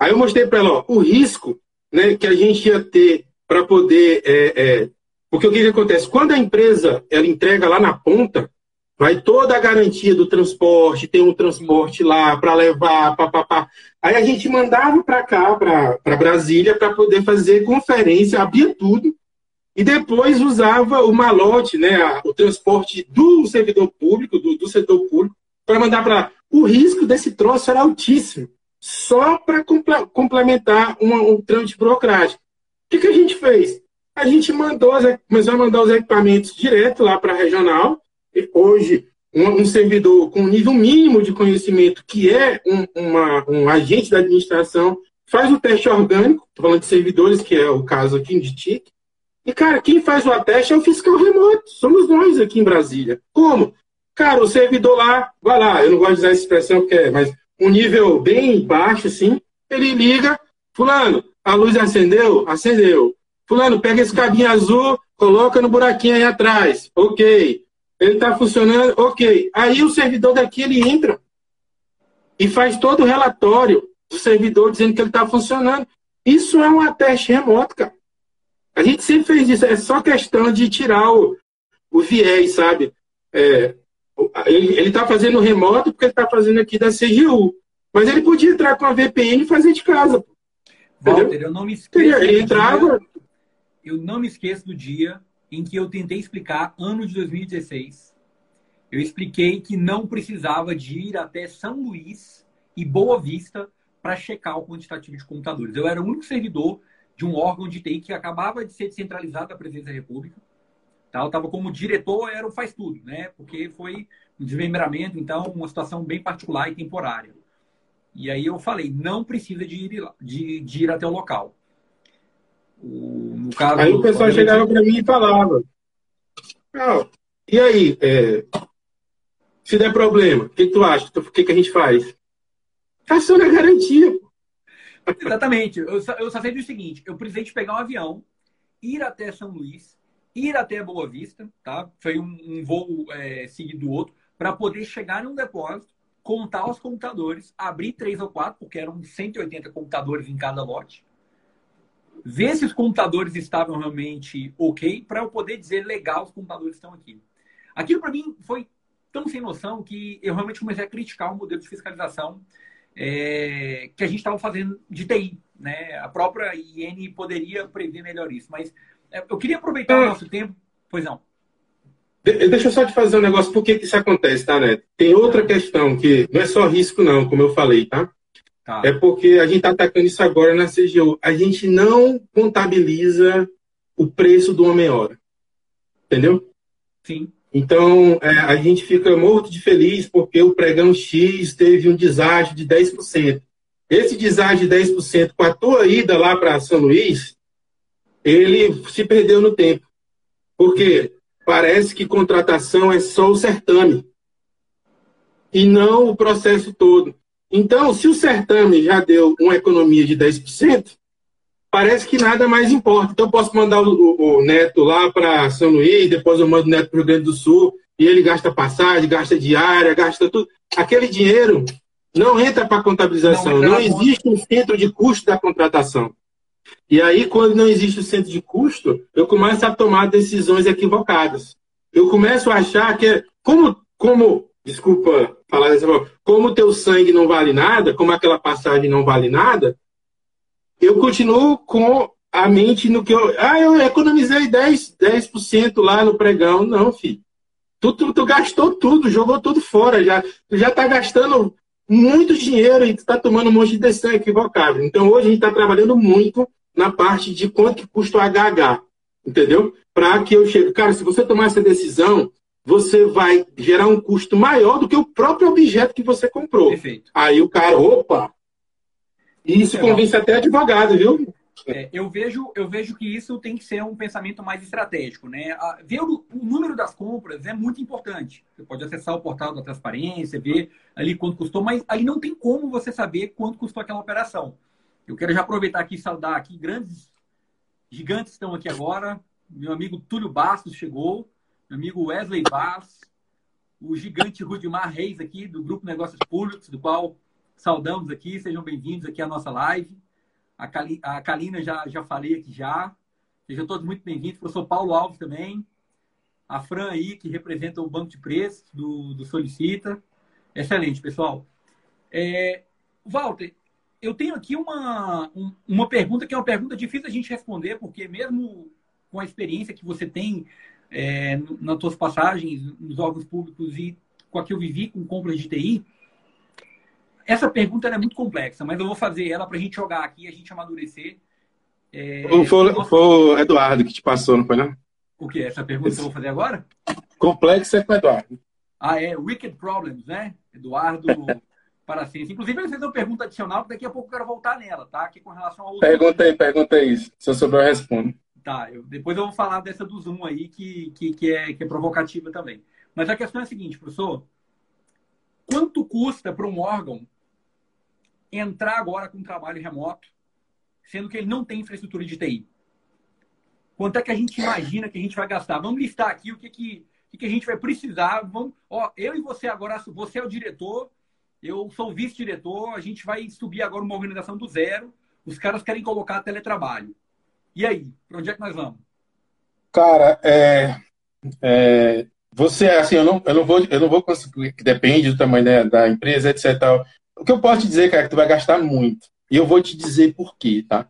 Aí eu mostrei para ela, ó, o risco né, que a gente ia ter para poder. É, é, porque o que, que acontece? Quando a empresa ela entrega lá na ponta, vai toda a garantia do transporte, tem um transporte lá para levar, papapá. Aí a gente mandava para cá, para Brasília, para poder fazer conferência, abria tudo, e depois usava o malote, né, o transporte do servidor público, do, do setor público, para mandar para lá. O risco desse troço era altíssimo só para complementar um, um trâmite burocrático. O que, que a gente fez? A gente mandou, começou a mandar os equipamentos direto lá para a regional. E hoje, um, um, servidor com nível mínimo de conhecimento, que é um, uma, um agente da administração, faz o teste orgânico, estou falando de servidores, que é o caso aqui de TIC. E, cara, quem faz o ateste é o fiscal remoto. Somos nós aqui em Brasília. Como? Cara, o servidor lá, vai lá, eu não gosto de usar essa expressão porque é, mas um nível bem baixo, assim, ele liga, fulano, a luz acendeu? Acendeu. Fulano, pega esse cabinho azul, coloca no buraquinho aí atrás. Ok. Ele está funcionando? Ok. Aí o servidor daqui, ele entra e faz todo o relatório do servidor dizendo que ele está funcionando. Isso é um ateste remoto, cara. A gente sempre fez isso. É só questão de tirar o, o viés, sabe? É, ele está fazendo remoto porque ele está fazendo aqui da CGU. Mas ele podia entrar com a VPN e fazer de casa. Walter, eu não me esqueço. Ele entrava. Dia, eu não me esqueço do dia em que eu tentei explicar, ano de 2016. Eu expliquei que não precisava de ir até São Luís e Boa Vista para checar o quantitativo de computadores. Eu era o único servidor de um órgão de TI que acabava de ser descentralizado da Presidência da República Tá? Eu estava como diretor, era o faz tudo, né? Porque foi um desmembramento, então, uma situação bem particular e temporária. E aí eu falei, não precisa de ir, de, de ir até o local. O, no caso, aí o pessoal chegava para mim e falava, ah, e aí, é, se der problema, o que, que, tu acha? O que, que a gente faz? Ação na garantia. Exatamente. Eu só, eu só sei do seguinte, eu precisei de pegar um avião, ir até São Luís, ir até Boa Vista, tá? Foi um, um voo é, seguido do outro, para poder chegar em um depósito, contar os computadores, abrir três ou quatro, porque eram 180 computadores em cada lote, ver se os computadores estavam realmente ok, para eu poder dizer legal, os computadores estão aqui. Aquilo para mim foi tão sem noção que eu realmente comecei a criticar o modelo de fiscalização é, que a gente estava fazendo de TI. Né? A própria IN poderia prever melhor isso, mas eu queria aproveitar o é. nosso tempo. Pois não. Deixa eu só te fazer um negócio, por que, isso acontece, tá, Neto? Tem outra questão que não é só risco, não, como eu falei, tá? tá. É porque a gente está atacando isso agora na CGU. A gente não contabiliza o preço do homem-hora. Entendeu? Sim. Então, é, a gente fica morto de feliz porque o pregão X teve um deságio de 10%. Esse deságio de 10%, com a tua ida lá para São Luís, ele se perdeu no tempo. Porque parece que contratação é só o certame e não o processo todo. Então, se o certame já deu uma economia de 10%, parece que nada mais importa. Então, eu posso mandar o, o neto lá para São Luís, depois eu mando o neto para o Rio Grande do Sul, e ele gasta passagem, gasta diária, gasta tudo. Aquele dinheiro não entra para contabilização. Não, não existe um centro de custo da contratação. E aí, quando não existe o centro de custo, eu começo a tomar decisões equivocadas. Eu começo a achar que, como, como desculpa falar dessa forma, como teu sangue não vale nada, como aquela passagem não vale nada, eu continuo com a mente no que eu. Ah, eu economizei 10%, 10 lá no pregão. Não, filho. Tu, tu, tu, gastou tudo, jogou tudo fora. Já, tu já está gastando muito dinheiro e está tomando um monte de decisão equivocada. Então, hoje a gente está trabalhando muito na parte de quanto que custa o HH. Entendeu? Para que eu chegue. Cara, se você tomar essa decisão, você vai gerar um custo maior do que o próprio objeto que você comprou. Perfeito. Aí o cara, opa! E isso convence até advogado, viu? É, eu, vejo, eu vejo que isso tem que ser um pensamento mais estratégico. Né? Ver o, o, número das compras é muito importante. Você pode acessar o portal da transparência, ver ali quanto custou, mas aí não tem como você saber quanto custou aquela operação. Eu quero já aproveitar aqui e saudar aqui grandes gigantes estão aqui agora. Meu amigo Túlio Bastos chegou meu amigo Wesley Bass, o gigante Rudimar Reis aqui, do Grupo Negócios Públicos, do qual saudamos aqui. Sejam bem-vindos aqui à nossa live. A, Cali, a Kalina já, já falei aqui já. Sejam todos muito bem-vindos. Sou Paulo Alves também. A Fran aí, que representa o Banco de Preços do, do Solicita. Excelente, pessoal. É, Walter, eu tenho aqui uma, um, uma pergunta que é uma pergunta difícil a gente responder, porque mesmo com a experiência que você tem é, nas tuas passagens nos órgãos públicos e com a que eu vivi com compras de TI, essa pergunta é muito complexa, mas eu vou fazer ela para a gente jogar aqui a gente amadurecer. É, foi, foi o Eduardo que te passou, não foi, não? O que? Essa pergunta Esse... que eu vou fazer agora? Complexa é com o Eduardo. Ah, é. Wicked Problems, né? Eduardo Paracência. Inclusive, ele fez uma pergunta adicional, que daqui a pouco eu quero voltar nela, tá? Aqui com relação ao. Pergunta aí, pergunta aí. Se eu souber, eu respondo. Tá, eu, depois eu vou falar dessa do Zoom aí, que, que, que, é, que é provocativa também. Mas a questão é a seguinte, professor. Quanto custa para um órgão entrar agora com trabalho remoto, sendo que ele não tem infraestrutura de TI? Quanto é que a gente imagina que a gente vai gastar? Vamos listar aqui o que, que, que a gente vai precisar. Vamos, ó, eu e você agora, você é o diretor, eu sou vice-diretor, a gente vai subir agora uma organização do zero. Os caras querem colocar teletrabalho. E aí, para onde é que nós vamos? Cara, é, é, você, assim, eu não, eu não vou, eu não vou conseguir, depende do tamanho da, da empresa, etc. Tal. O que eu posso te dizer, cara, é que tu vai gastar muito. E eu vou te dizer por quê, tá?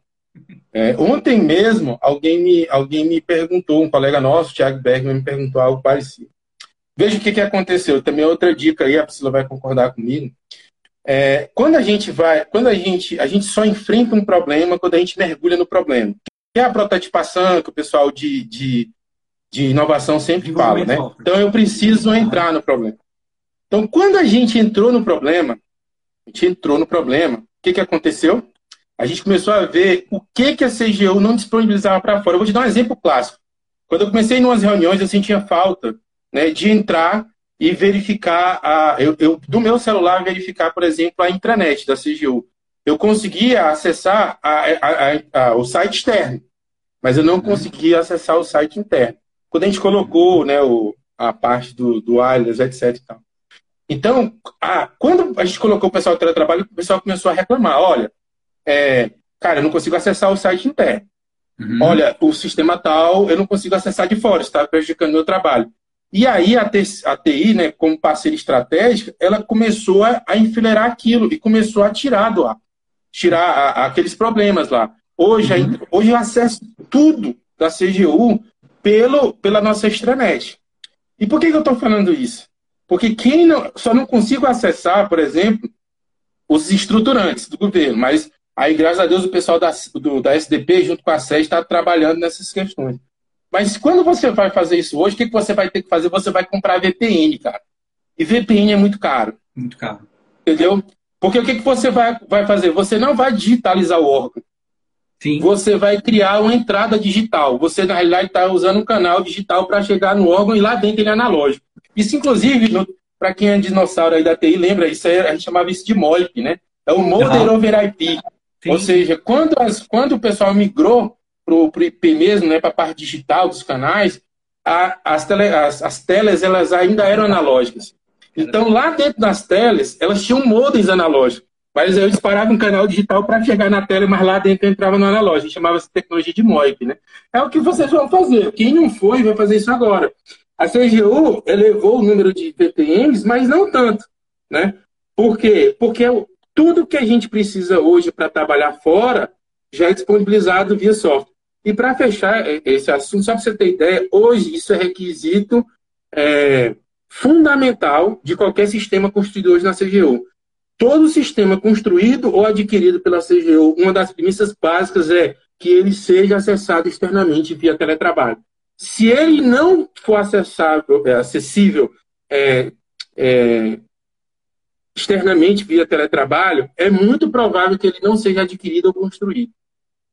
É, ontem mesmo, alguém me, alguém me perguntou, um colega nosso, Thiago Bergman, me perguntou algo parecido. Veja o que, que aconteceu. Também outra dica aí, a Priscila vai concordar comigo. É, quando a gente vai, quando a gente, a gente só enfrenta um problema quando a gente mergulha no problema que é a prototipação que o pessoal de, de, de inovação sempre fala, né? Então eu preciso entrar no problema. Então, quando a gente entrou no problema, a gente entrou no problema, o que, que aconteceu? A gente começou a ver o que, que a CGU não disponibilizava para fora. Eu vou te dar um exemplo clássico. Quando eu comecei em umas reuniões, eu sentia falta né, de entrar e verificar, a, eu, eu, do meu celular, verificar, por exemplo, a intranet da CGU. Eu conseguia acessar a, a, o site externo mas eu não consegui acessar o site interno. Quando a gente colocou né, o, a parte do, do wireless, etc. Então, a, quando a gente colocou o pessoal do teletrabalho, o pessoal começou a reclamar: olha, é, cara, eu não consigo acessar o site interno. Uhum. Olha, o sistema tal, eu não consigo acessar de fora, está prejudicando o meu trabalho. E aí a, a TI, né, como parceira estratégica, ela começou a, a enfileirar aquilo e começou a tirar do ar, tirar a, aqueles problemas lá. Hoje, uhum. hoje eu acesso tudo da CGU pelo, pela nossa extranet. E por que, que eu estou falando isso? Porque quem não, só não consigo acessar, por exemplo, os estruturantes do governo, mas aí, graças a Deus, o pessoal da, do, da SDP, junto com a SES, está trabalhando nessas questões. Mas quando você vai fazer isso hoje, o que, que você vai ter que fazer? Você vai comprar VPN, cara. E VPN é muito caro. Muito caro. Entendeu? Porque o que, que você vai, vai fazer? Você não vai digitalizar o órgão. Sim. Você vai criar uma entrada digital. Você, na realidade, está usando um canal digital para chegar no órgão e lá dentro ele é analógico. Isso, inclusive, para quem é dinossauro aí da TI, lembra? Isso aí, a gente chamava isso de MOIP, né? É o Model over IP. Sim. Ou seja, quando, as, quando o pessoal migrou para o IP mesmo, né, para a parte digital dos canais, a, as, tele, as, as telas elas ainda eram analógicas. Então, lá dentro das telas, elas tinham modems analógicos. Mas eu disparava um canal digital para chegar na tela, mas lá dentro entrava no analógico. Chamava-se tecnologia de MOIP, né? É o que vocês vão fazer. Quem não foi, vai fazer isso agora. A CGU elevou o número de VPNs, mas não tanto, né? Por quê? Porque tudo que a gente precisa hoje para trabalhar fora já é disponibilizado via software. E para fechar esse assunto, só para você ter ideia, hoje isso é requisito é, fundamental de qualquer sistema construído hoje na CGU. Todo sistema construído ou adquirido pela CGU, uma das premissas básicas é que ele seja acessado externamente via teletrabalho. Se ele não for é, acessível é, é, externamente via teletrabalho, é muito provável que ele não seja adquirido ou construído.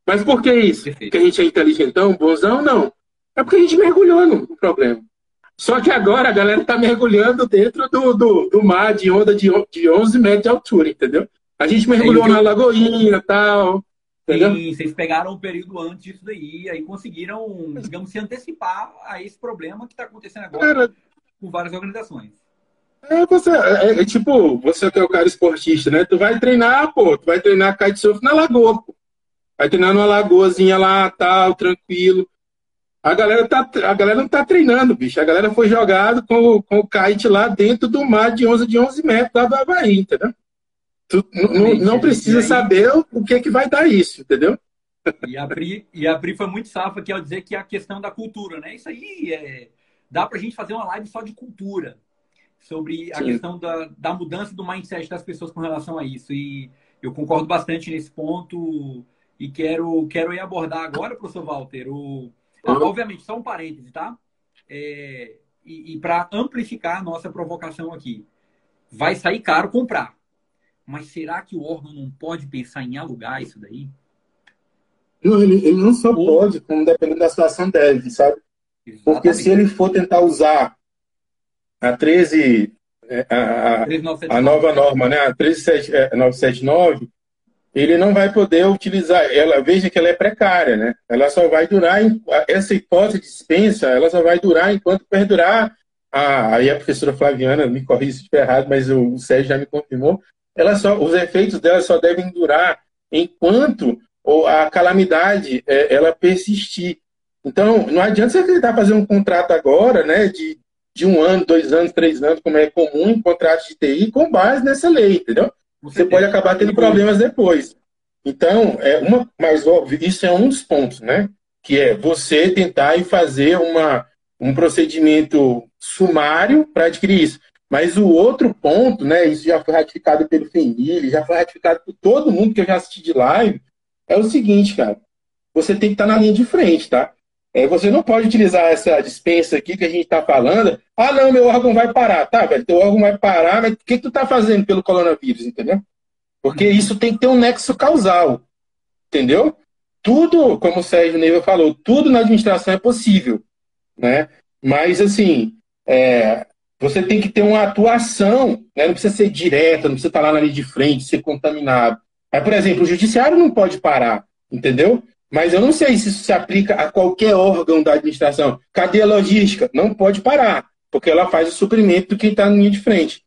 Mas por que isso? Porque a gente é inteligentão, bonzão? Não. É porque a gente mergulhou no problema. Só que agora a galera está mergulhando dentro do, do, do, mar de onda de, de 11 metros de altura, entendeu? A gente mergulhou é, na Lagoinha e tal. Entendeu? Sim, vocês pegaram um período antes disso daí, aí conseguiram, digamos, se antecipar a esse problema que está acontecendo agora Cara, com várias organizações. É, você, é, é, tipo, você que é o cara esportista, né? Tu vai treinar, pô, tu vai treinar kitesurf na lagoa, pô. Vai treinar numa lagoazinha lá, tal, tranquilo. A galera, tá, a galera não tá treinando, bicho. A galera foi jogado com, com o kite lá dentro do mar de 11 de 11 metros lá do Havaí, entendeu? Tu não, não precisa saber o que, que vai dar isso, entendeu? E a, Pri, e a Pri foi muito safa aqui ao dizer que é a questão da cultura, né? Isso aí é, dá pra gente fazer uma live só de cultura. Sobre a Sim. questão da, da mudança do mindset das pessoas com relação a isso. E eu concordo bastante nesse ponto e quero, quero ir abordar agora, professor Walter, o Uhum. Obviamente, só um parêntese, tá? É, e, e para amplificar a nossa provocação aqui, vai sair caro comprar. Mas será que o órgão não pode pensar em alugar isso daí? Não, ele, ele não só Ou... pode, como dependendo da situação deve, sabe? Exatamente. Porque se ele for tentar usar a 13, é, a, a, a nova norma, né? A 13979, ele não vai poder utilizar ela. Veja que ela é precária, né? Ela só vai durar essa hipótese de dispensa, ela só vai durar enquanto perdurar. A, aí a professora Flaviana me corrija se estiver errado, mas o, o Sérgio já me confirmou. Ela só, os efeitos dela só devem durar enquanto a calamidade é, ela persistir. Então, não adianta você tentar fazer um contrato agora, né, de, de um ano, dois anos, três anos, como é comum em contratos de TI, com base nessa lei, entendeu? Você pode acabar tendo problemas depois. Então, é uma, mais óbvio, isso é um dos pontos, né? Que é você tentar e fazer uma, um procedimento sumário para adquirir isso. Mas o outro ponto, né? Isso já foi ratificado pelo FENIL, já foi ratificado por todo mundo que eu já assisti de live, é o seguinte, cara. Você tem que estar tá na linha de frente, tá? É, você não pode utilizar essa dispensa aqui que a gente está falando. Ah, não, meu órgão vai parar. Tá, velho, teu órgão vai parar, mas o que, que tu está fazendo pelo coronavírus, entendeu? Porque isso tem que ter um nexo causal, entendeu? Tudo, como o Sérgio Neiva falou, tudo na administração é possível, né? Mas, assim, é, você tem que ter uma atuação, né? não precisa ser direta, não precisa estar lá na linha de frente, ser contaminado. Mas, por exemplo, o judiciário não pode parar, entendeu? Mas eu não sei se isso se aplica a qualquer órgão da administração. Cadeia logística não pode parar, porque ela faz o suprimento do quem está no linha de frente.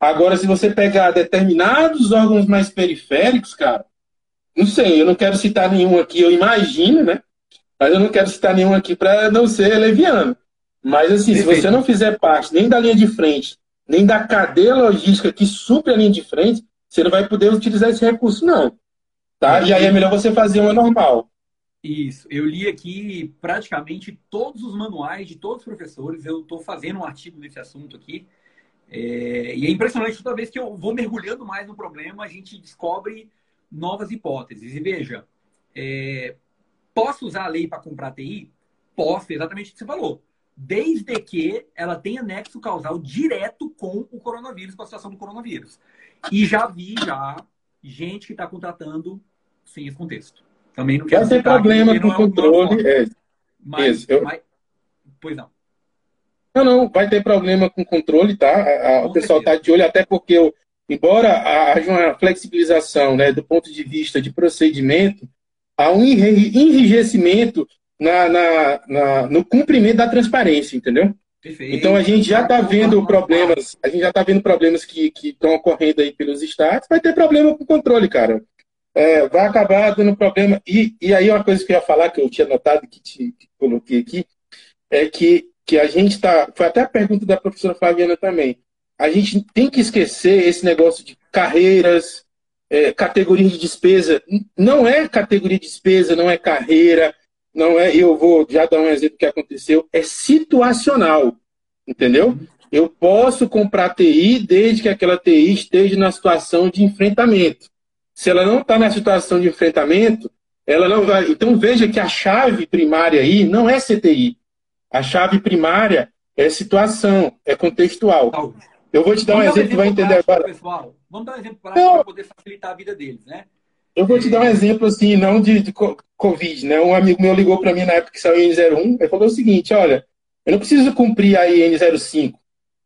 Agora, se você pegar determinados órgãos mais periféricos, cara, não sei, eu não quero citar nenhum aqui, eu imagino, né? Mas eu não quero citar nenhum aqui para não ser leviano. Mas, assim, Perfeito. se você não fizer parte nem da linha de frente, nem da cadeia logística que supre a linha de frente, você não vai poder utilizar esse recurso, não. Tá? E aí é melhor você fazer uma normal. Isso. Eu li aqui praticamente todos os manuais de todos os professores. Eu estou fazendo um artigo nesse assunto aqui. É... e é impressionante toda vez que eu vou mergulhando mais no problema, a gente descobre novas hipóteses. E veja, é... posso usar a lei para comprar TI? possa, exatamente o que você falou, desde que ela tenha nexo causal direto com o coronavírus, com a situação do coronavírus. E já vi já gente que está contratando sem esse contexto. Também não quero Vai ter problema com o é controle. É, mas, eu... mas, pois não. Não, não, vai ter problema com controle, tá? A, a, o pessoal está de olho, até porque, eu, embora haja uma flexibilização né, do ponto de vista de procedimento, há um enrijecimento na, na, na, no cumprimento da transparência, entendeu? Perfeito. Então a gente já está vendo problemas, a gente já está vendo problemas que estão ocorrendo aí pelos estados, vai ter problema com o controle, cara. É, vai acabar dando problema. E, e aí uma coisa que eu ia falar, que eu tinha notado, que, te, que coloquei aqui, é que que a gente está. Foi até a pergunta da professora Flaviana também. A gente tem que esquecer esse negócio de carreiras, é, categoria de despesa. Não é categoria de despesa, não é carreira, não é. Eu vou já dar um exemplo que aconteceu. É situacional, entendeu? Eu posso comprar TI desde que aquela TI esteja na situação de enfrentamento. Se ela não está na situação de enfrentamento, ela não vai. Então veja que a chave primária aí não é CTI. A chave primária é situação, é contextual. Eu vou te dar Vamos um exemplo que vai entender agora. Pessoal. Vamos dar um exemplo para poder facilitar a vida deles, né? Eu vou te dar um exemplo assim, não de, de Covid, né? Um amigo meu ligou para mim na época que saiu o N01, ele falou o seguinte, olha, eu não preciso cumprir a N05,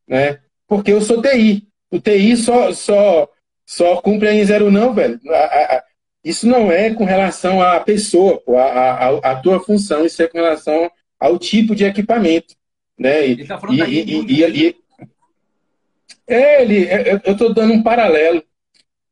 né? Porque eu sou TI. O TI só, só, só cumpre a N0 não, velho. A, a, a, isso não é com relação à pessoa, pô, a, tua função, isso é com relação ao tipo de equipamento. Né? E, tá e, e, e, é, ele, é, eu estou dando um paralelo.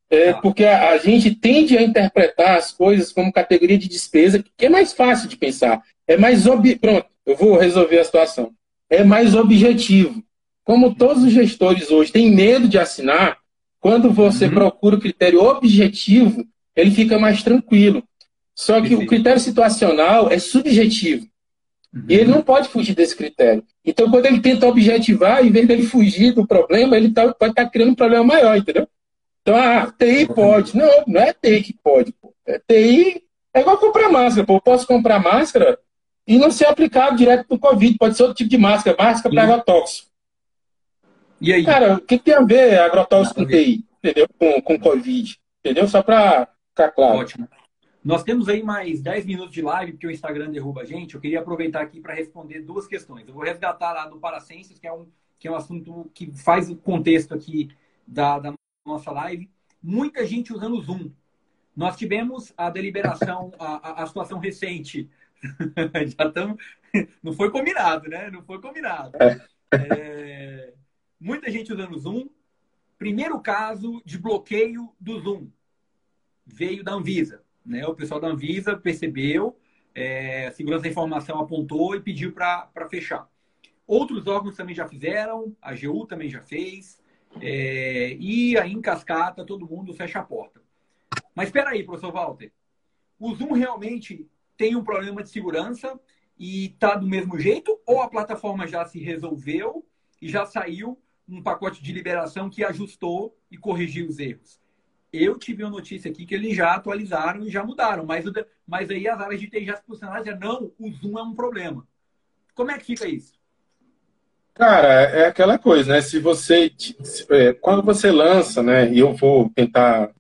É, ah. Porque a, a, gente tende a interpretar as coisas como categoria de despesa, que é mais fácil de pensar. É mais ob... Pronto, eu vou resolver a situação. É mais objetivo. Como todos os gestores hoje têm medo de assinar, quando você uhum. procura o critério objetivo, ele fica mais tranquilo. Só que o critério situacional é subjetivo. Uhum. E ele não pode fugir desse critério. Então, quando ele tenta objetivar, em vez dele fugir do problema, ele tá, pode estar tá criando um problema maior, entendeu? Então, a TI pode. Não, não é TI que pode. Pô. É TI é igual comprar máscara. Pô. Eu posso comprar máscara e não ser aplicado direto para o Covid. Pode ser outro tipo de máscara, máscara para agrotóxico. E aí? Cara, o que, tem a ver agrotóxico com TI? Entendeu? Com, com Covid. Entendeu? Só para ficar claro. Ótimo. Nós temos aí mais 10 minutos de live, porque o Instagram derruba a gente. Eu queria aproveitar aqui para responder duas questões. Eu vou resgatar lá do Paracenses, que é um, que é um assunto que faz o contexto aqui da, da nossa live. Muita gente usando o Zoom. Nós tivemos a deliberação, a, a, a situação recente. Já estamos. Não foi combinado, né? Não foi combinado. É. Muita gente usando o Zoom. Primeiro caso de bloqueio do Zoom veio da Anvisa. Né? O pessoal da Anvisa percebeu, é, a segurança da informação apontou e pediu para fechar. Outros órgãos também já fizeram, a AGU também já fez, é, e aí em cascata todo mundo fecha a porta. Mas espera aí, professor Walter. O Zoom realmente tem um problema de segurança e está do mesmo jeito? Ou a plataforma já se resolveu e já saiu um pacote de liberação que ajustou e corrigiu os erros? eu tive uma notícia aqui que eles já atualizaram e já mudaram, mas, mas aí as áreas de TI já se posicionaram e não, o Zoom é um problema. Como é que fica isso? Cara, é aquela coisa, né? Se você. É, quando você lança, né? E eu vou tentar.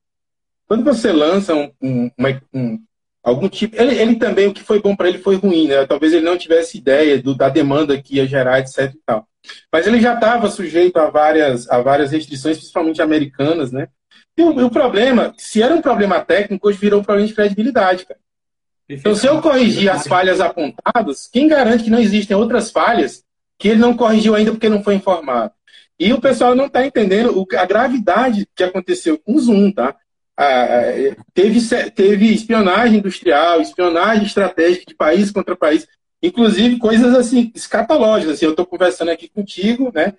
Quando você lança um, um, um algum tipo. Ele, ele, também, o que foi bom para ele foi ruim, né? Talvez ele não tivesse ideia do, da demanda que ia gerar, etc e tal. Mas ele já estava sujeito a várias, a várias restrições, principalmente americanas, né? E o, o, problema, se era um problema técnico, hoje virou um problema de credibilidade, cara. Então, se eu corrigir as falhas apontadas, quem garante que não existem outras falhas que ele não corrigiu ainda porque não foi informado? E o pessoal não está entendendo a gravidade que aconteceu com o Zoom, tá? Ah, teve, teve espionagem industrial, espionagem estratégica de país contra país, inclusive coisas assim, escatológicas. Assim, eu estou conversando aqui contigo, né?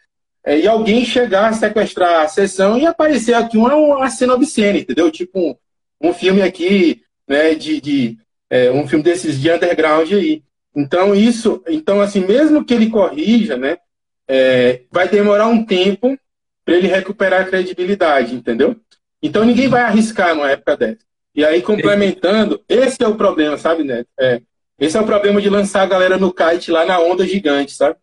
é, e alguém chegar a sequestrar a sessão e aparecer aqui uma, uma cena obscena, entendeu? Tipo um, um filme aqui, né, de, de é, um filme desses de underground aí. Então isso, então assim, mesmo que ele corrija, né, é, vai demorar um tempo para ele recuperar a credibilidade, entendeu? Então ninguém vai arriscar numa época dessa. E aí complementando, esse é o problema, sabe, Neto? É, Esse é o problema de lançar a galera no kite lá na onda gigante, sabe?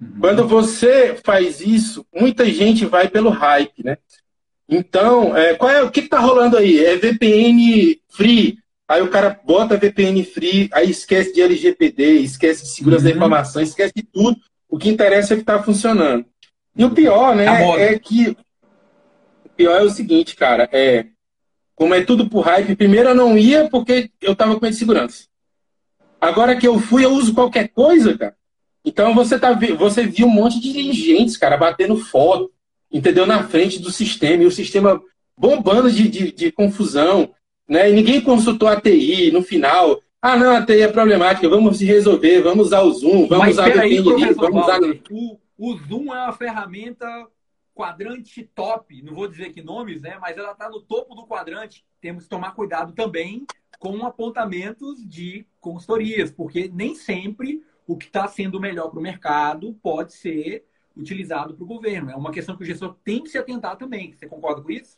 Uhum. Quando você faz isso, muita gente vai pelo hype, né? Então, é, qual é, o que está rolando aí? É VPN free. Aí o cara bota VPN free, aí esquece de LGPD, esquece de segurança uhum. da informação, esquece de tudo. O que interessa é que está funcionando. E o pior, né, tá é que o pior é o seguinte, cara, é como é tudo por hype, primeiro eu não ia porque eu tava com medo de segurança. Agora que eu fui, eu uso qualquer coisa, cara. Então você tá você viu um monte de dirigentes, cara, batendo foto, entendeu? Na frente do sistema, e o sistema bombando de, de, de confusão, né? E ninguém consultou a TI no final. Ah, não, a TI é problemática, vamos se resolver, vamos usar o Zoom, vamos Mas usar o VPN, vamos usar. O, o Zoom é uma ferramenta quadrante top, não vou dizer que nomes, né? Mas ela está no topo do quadrante. Temos que tomar cuidado também com apontamentos de consultorias, porque nem sempre o que está sendo melhor para o mercado pode ser utilizado para o governo. É uma questão que o gestor tem que se atentar também. Você concorda com isso?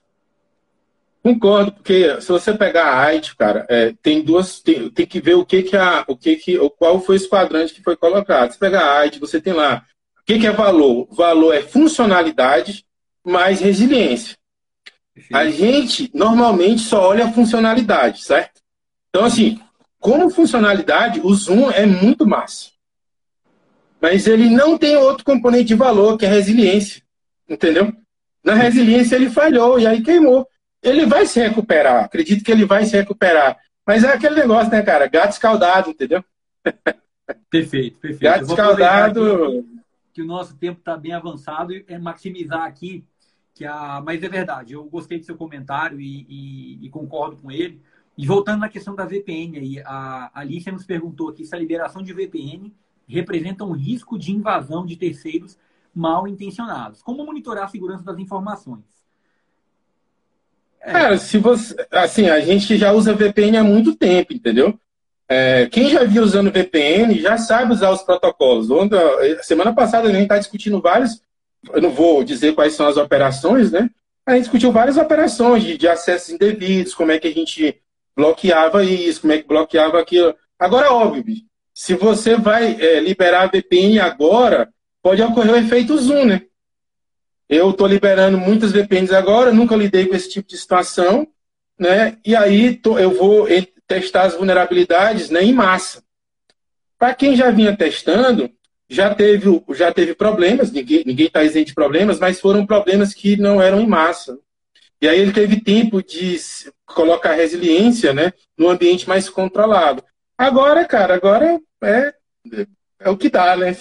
Concordo, porque se você pegar a IT, cara, é, tem duas, tem, tem, que ver o que que a, o que que, qual foi o quadrante que foi colocado. Se pegar a IT, você tem lá o que que é valor. Valor é funcionalidade mais resiliência. A gente normalmente só olha a funcionalidade, certo? Então assim, como funcionalidade, o Zoom é muito massa. Mas ele não tem outro componente de valor, que é resiliência. Entendeu? Na resiliência ele falhou e aí queimou. Ele vai se recuperar, acredito que ele vai se recuperar. Mas é aquele negócio, né, cara? Gato escaldado, entendeu? Perfeito, perfeito. Gato escaldado. Que o nosso tempo está bem avançado e é maximizar aqui. Que a... Mas é verdade, eu gostei do seu comentário e, e, e concordo com ele. E voltando na questão da VPN, aí, a Alicia nos perguntou aqui se a liberação de VPN representa um risco de invasão de terceiros mal intencionados. Como monitorar a segurança das informações? É. Cara, se você. Assim, a gente já usa VPN há muito tempo, entendeu? É, quem já viu usando VPN já sabe usar os protocolos. Onda, semana passada a gente está discutindo vários. Eu não vou dizer quais são as operações, né? A gente discutiu várias operações de, de acessos indevidos, como é que a gente bloqueava isso, como é que bloqueava aquilo. Agora, óbvio, se você vai é, liberar a VPN agora, pode ocorrer o efeito Zoom, né? Eu estou liberando muitas VPNs agora, nunca lidei com esse tipo de situação, né? E aí tô, eu vou testar as vulnerabilidades né, em massa. Para quem já vinha testando, já teve, já teve problemas, ninguém está isento de problemas, mas foram problemas que não eram em massa. E aí ele teve tempo de colocar resiliência né, no ambiente mais controlado. Agora, cara, agora é, é o que dá, né?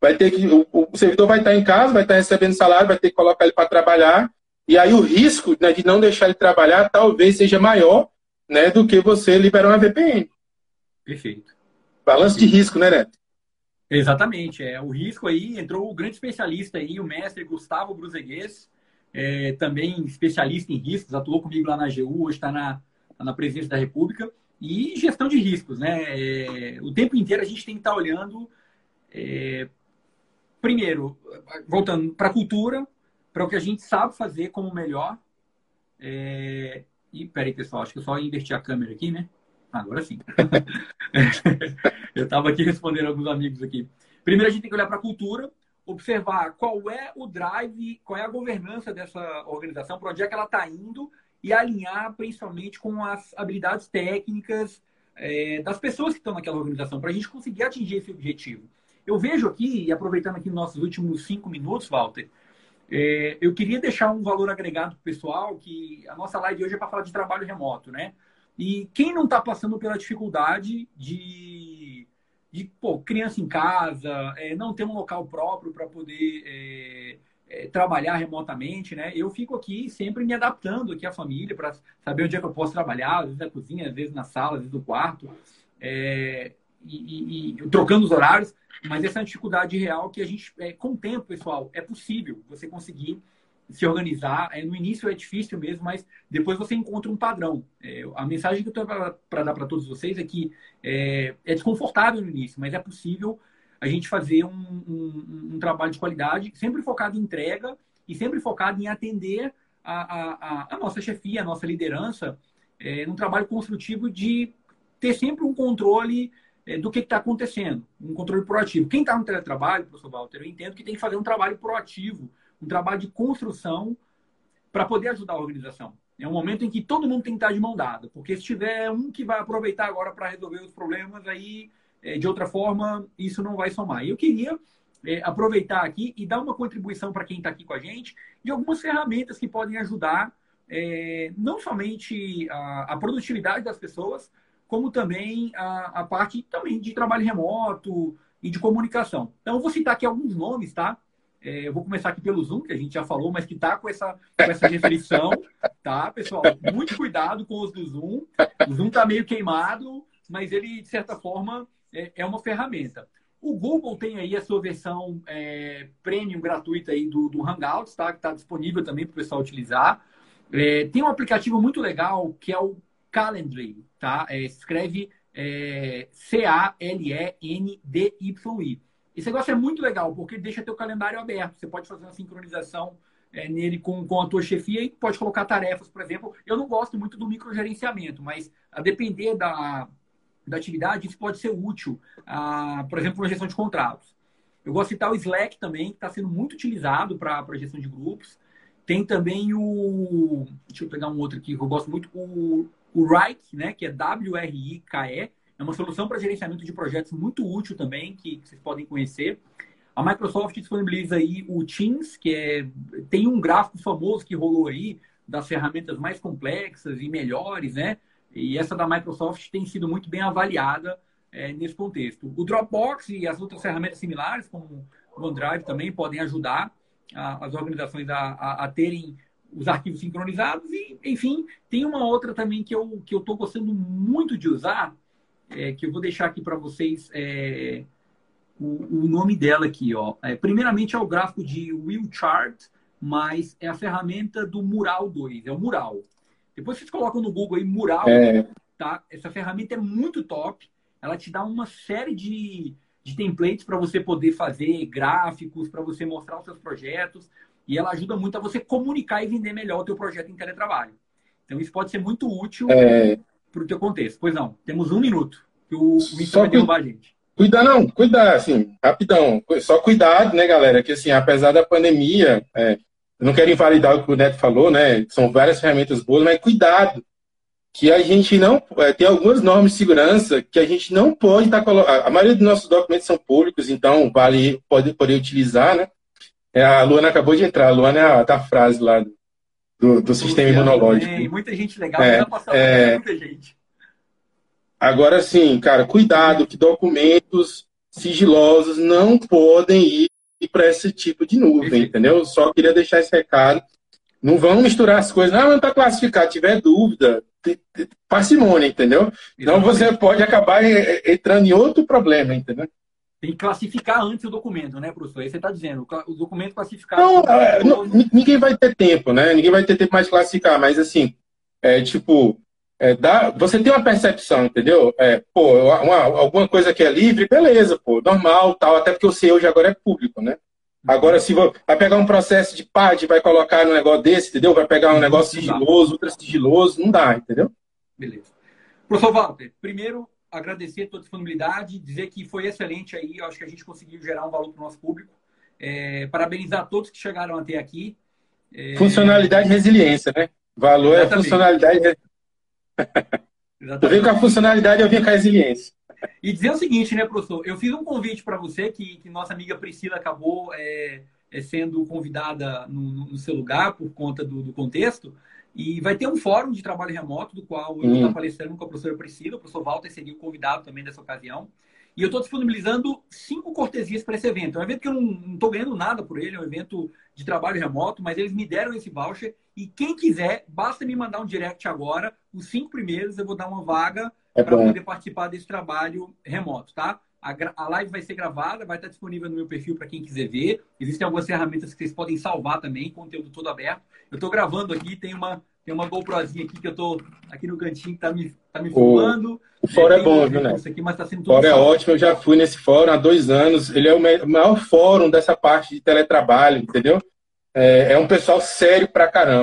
Vai ter que, o, o servidor vai estar em casa, vai estar recebendo salário, vai ter que colocar ele para trabalhar. E aí o risco né, de não deixar ele trabalhar talvez seja maior né, do que você liberar uma VPN. Perfeito. Balanço de risco, né, Neto? Exatamente. É, o risco aí, entrou o grande especialista aí, o mestre Gustavo Bruzegues, é, também especialista em riscos, atuou comigo lá na AGU, hoje está na, tá na presidência da República. E gestão de riscos, né? É, o tempo inteiro a gente tem que estar tá olhando, é, primeiro, voltando para a cultura, para o que a gente sabe fazer como melhor. É, e peraí, pessoal, acho que eu só inverti a câmera aqui, né? Agora sim. eu estava aqui respondendo alguns amigos aqui. Primeiro, a gente tem que olhar para a cultura, observar qual é o drive, qual é a governança dessa organização, para onde é que ela está indo e alinhar principalmente com as habilidades técnicas é, das pessoas que estão naquela organização, para a gente conseguir atingir esse objetivo. Eu vejo aqui, e aproveitando aqui nossos últimos cinco minutos, Walter, é, eu queria deixar um valor agregado para o pessoal, que a nossa live hoje é para falar de trabalho remoto, né? E quem não está passando pela dificuldade de, de pô, criança em casa, é, não ter um local próprio para poder é, é, trabalhar remotamente, né? Eu fico aqui sempre me adaptando aqui à família para saber onde é que eu posso trabalhar, às vezes na cozinha, às vezes na sala, às vezes no quarto, é, e, e, e, trocando os horários. Mas essa é uma dificuldade real que a gente, é, com o tempo, pessoal, é possível você conseguir se organizar. É, no início é difícil mesmo, mas depois você encontra um padrão. É, a mensagem que eu tenho para dar para todos vocês é que é, é desconfortável no início, mas é possível a gente fazer um, um, um, trabalho de qualidade, sempre focado em entrega e sempre focado em atender a, a, a nossa chefia, a nossa liderança, é, num trabalho construtivo de ter sempre um controle é, do que está acontecendo, um controle proativo. Quem está no teletrabalho, professor Walter, eu entendo que tem que fazer um trabalho proativo, um trabalho de construção para poder ajudar a organização. É um momento em que todo mundo tem que estar de mão dada, porque se tiver um que vai aproveitar agora para resolver os problemas, aí, é, de outra forma, isso não vai somar. E eu queria é, aproveitar aqui e dar uma contribuição para quem está aqui com a gente de algumas ferramentas que podem ajudar é, não somente a, a, produtividade das pessoas, como também a, a, parte também de trabalho remoto e de comunicação. Então, eu vou citar aqui alguns nomes, tá? É, eu vou começar aqui pelo Zoom, que a gente já falou, mas que está com essa, com essa restrição, tá, pessoal? Muito cuidado com os do Zoom. O Zoom está meio queimado, mas ele, de certa forma, é, é uma ferramenta. O Google tem aí a sua versão é, premium gratuita aí do, do Hangouts, tá? Que está disponível também para o pessoal utilizar. É, tem um aplicativo muito legal que é o Calendly, tá? É, escreve é, C-A-L-E-N-D-Y-I. Esse negócio é muito legal, porque deixa teu calendário aberto. Você pode fazer uma sincronização é, nele com, com a tua chefia e pode colocar tarefas, por exemplo. Eu não gosto muito do microgerenciamento, mas a depender da, da atividade, isso pode ser útil, ah, por exemplo, na gestão de contratos. Eu gosto de citar o Slack também, que está sendo muito utilizado para a gestão de grupos. Tem também o. Deixa eu pegar um outro aqui que eu gosto muito, o, o Rike, né, que é W-R-I-K-E. É uma solução para gerenciamento de projetos muito útil também, que, que vocês podem conhecer. A Microsoft disponibiliza aí o Teams, que é, tem um gráfico famoso que rolou aí das ferramentas mais complexas e melhores, né? E essa da Microsoft tem sido muito bem avaliada é, nesse contexto. O Dropbox e as outras ferramentas similares, como o OneDrive, também podem ajudar a, as organizações a, a, a, terem os arquivos sincronizados. E, enfim, tem uma outra também que eu estou que eu gostando muito de usar, é, que eu vou deixar aqui para vocês é, o, o, nome dela aqui. Ó. É, primeiramente é o gráfico de Will Chart, mas é a ferramenta do Mural 2, é o Mural. Depois vocês colocam no Google aí Mural, é. tá? Essa ferramenta é muito top. Ela te dá uma série de, de templates para você poder fazer gráficos, para você mostrar os seus projetos. E ela ajuda muito a você comunicar e vender melhor o teu projeto em teletrabalho. Então isso pode ser muito útil é... para o teu contexto. Pois não, temos um minuto que o Vitor vai derrubar a gente. Cuidar não, cuidar, assim, rapidão. Só cuidado, né, galera? Que assim, apesar da pandemia, é, eu não quero invalidar o que o Neto falou, né? São várias ferramentas boas, mas cuidado, que a gente não. É, tem algumas normas de segurança que a gente não pode estar tá colocando. A maioria dos nossos documentos são públicos, então vale pode poder utilizar, né? É, a Luana acabou de entrar, a Luana é a, tá a frase lá do, do, do sistema imunológico. Tem muita gente legal, é, passar é, muita gente. Agora sim, cara, cuidado que documentos sigilosos não podem ir para esse tipo de nuvem, entendeu? Só queria deixar esse recado. Não vão misturar as coisas. Não, não está classificado. Tiver dúvida, parcimônia, entendeu? Então você pode acabar entrando em outro problema, entendeu? Tem que classificar antes o documento, né, professor? Aí você está dizendo, o documento classificado. Não, é, não, ninguém vai ter tempo, né? Ninguém vai ter tempo mais de classificar, mas assim, é tipo, é, dá, você tem uma percepção, entendeu? É, pô, uma, alguma coisa que é livre, beleza, pô, normal, tal, até porque o seu hoje agora é público, né? Agora, se vai pegar um processo de PAD, vai colocar no negócio desse, entendeu? Vai pegar um negócio sigiloso, ultra sigiloso, não dá, entendeu? Beleza. Professor Walter, primeiro, agradecer a tua disponibilidade, dizer que foi excelente aí, acho que a gente conseguiu gerar um valor para o nosso público. É, parabenizar todos que chegaram até aqui. É... Funcionalidade e resiliência, né? Valor é Exatamente. é funcionalidade eu venho com a funcionalidade, eu venho com a resiliência. E dizer o seguinte, né, professor? Eu fiz um convite para você, que, que, nossa amiga Priscila acabou é, é sendo convidada no, no, seu lugar por conta do, do, contexto. E vai ter um fórum de trabalho remoto, do qual eu vou estar palestrando com a professora Priscila. O professor Walter seria o convidado também dessa ocasião. E eu estou disponibilizando cinco cortesias para esse evento. É um evento que eu não estou ganhando nada por ele, é um evento de trabalho remoto, mas eles me deram esse voucher. E quem quiser, basta me mandar um direct agora. Os cinco primeiros eu vou dar uma vaga é para poder participar desse trabalho remoto, tá? A, a, live vai ser gravada, vai estar disponível no meu perfil para quem quiser ver. Existem algumas ferramentas que vocês podem salvar também, conteúdo todo aberto. Eu estou gravando aqui, tem uma tem uma GoProzinha aqui que eu tô aqui no cantinho que tá me, tá me filmando. O fórum é bom, viu, né? Isso aqui, mas tá sendo tudo fórum é ótimo, eu já fui nesse fórum há dois anos. Ele é o maior fórum dessa parte de teletrabalho, entendeu? É, é um pessoal sério pra caramba.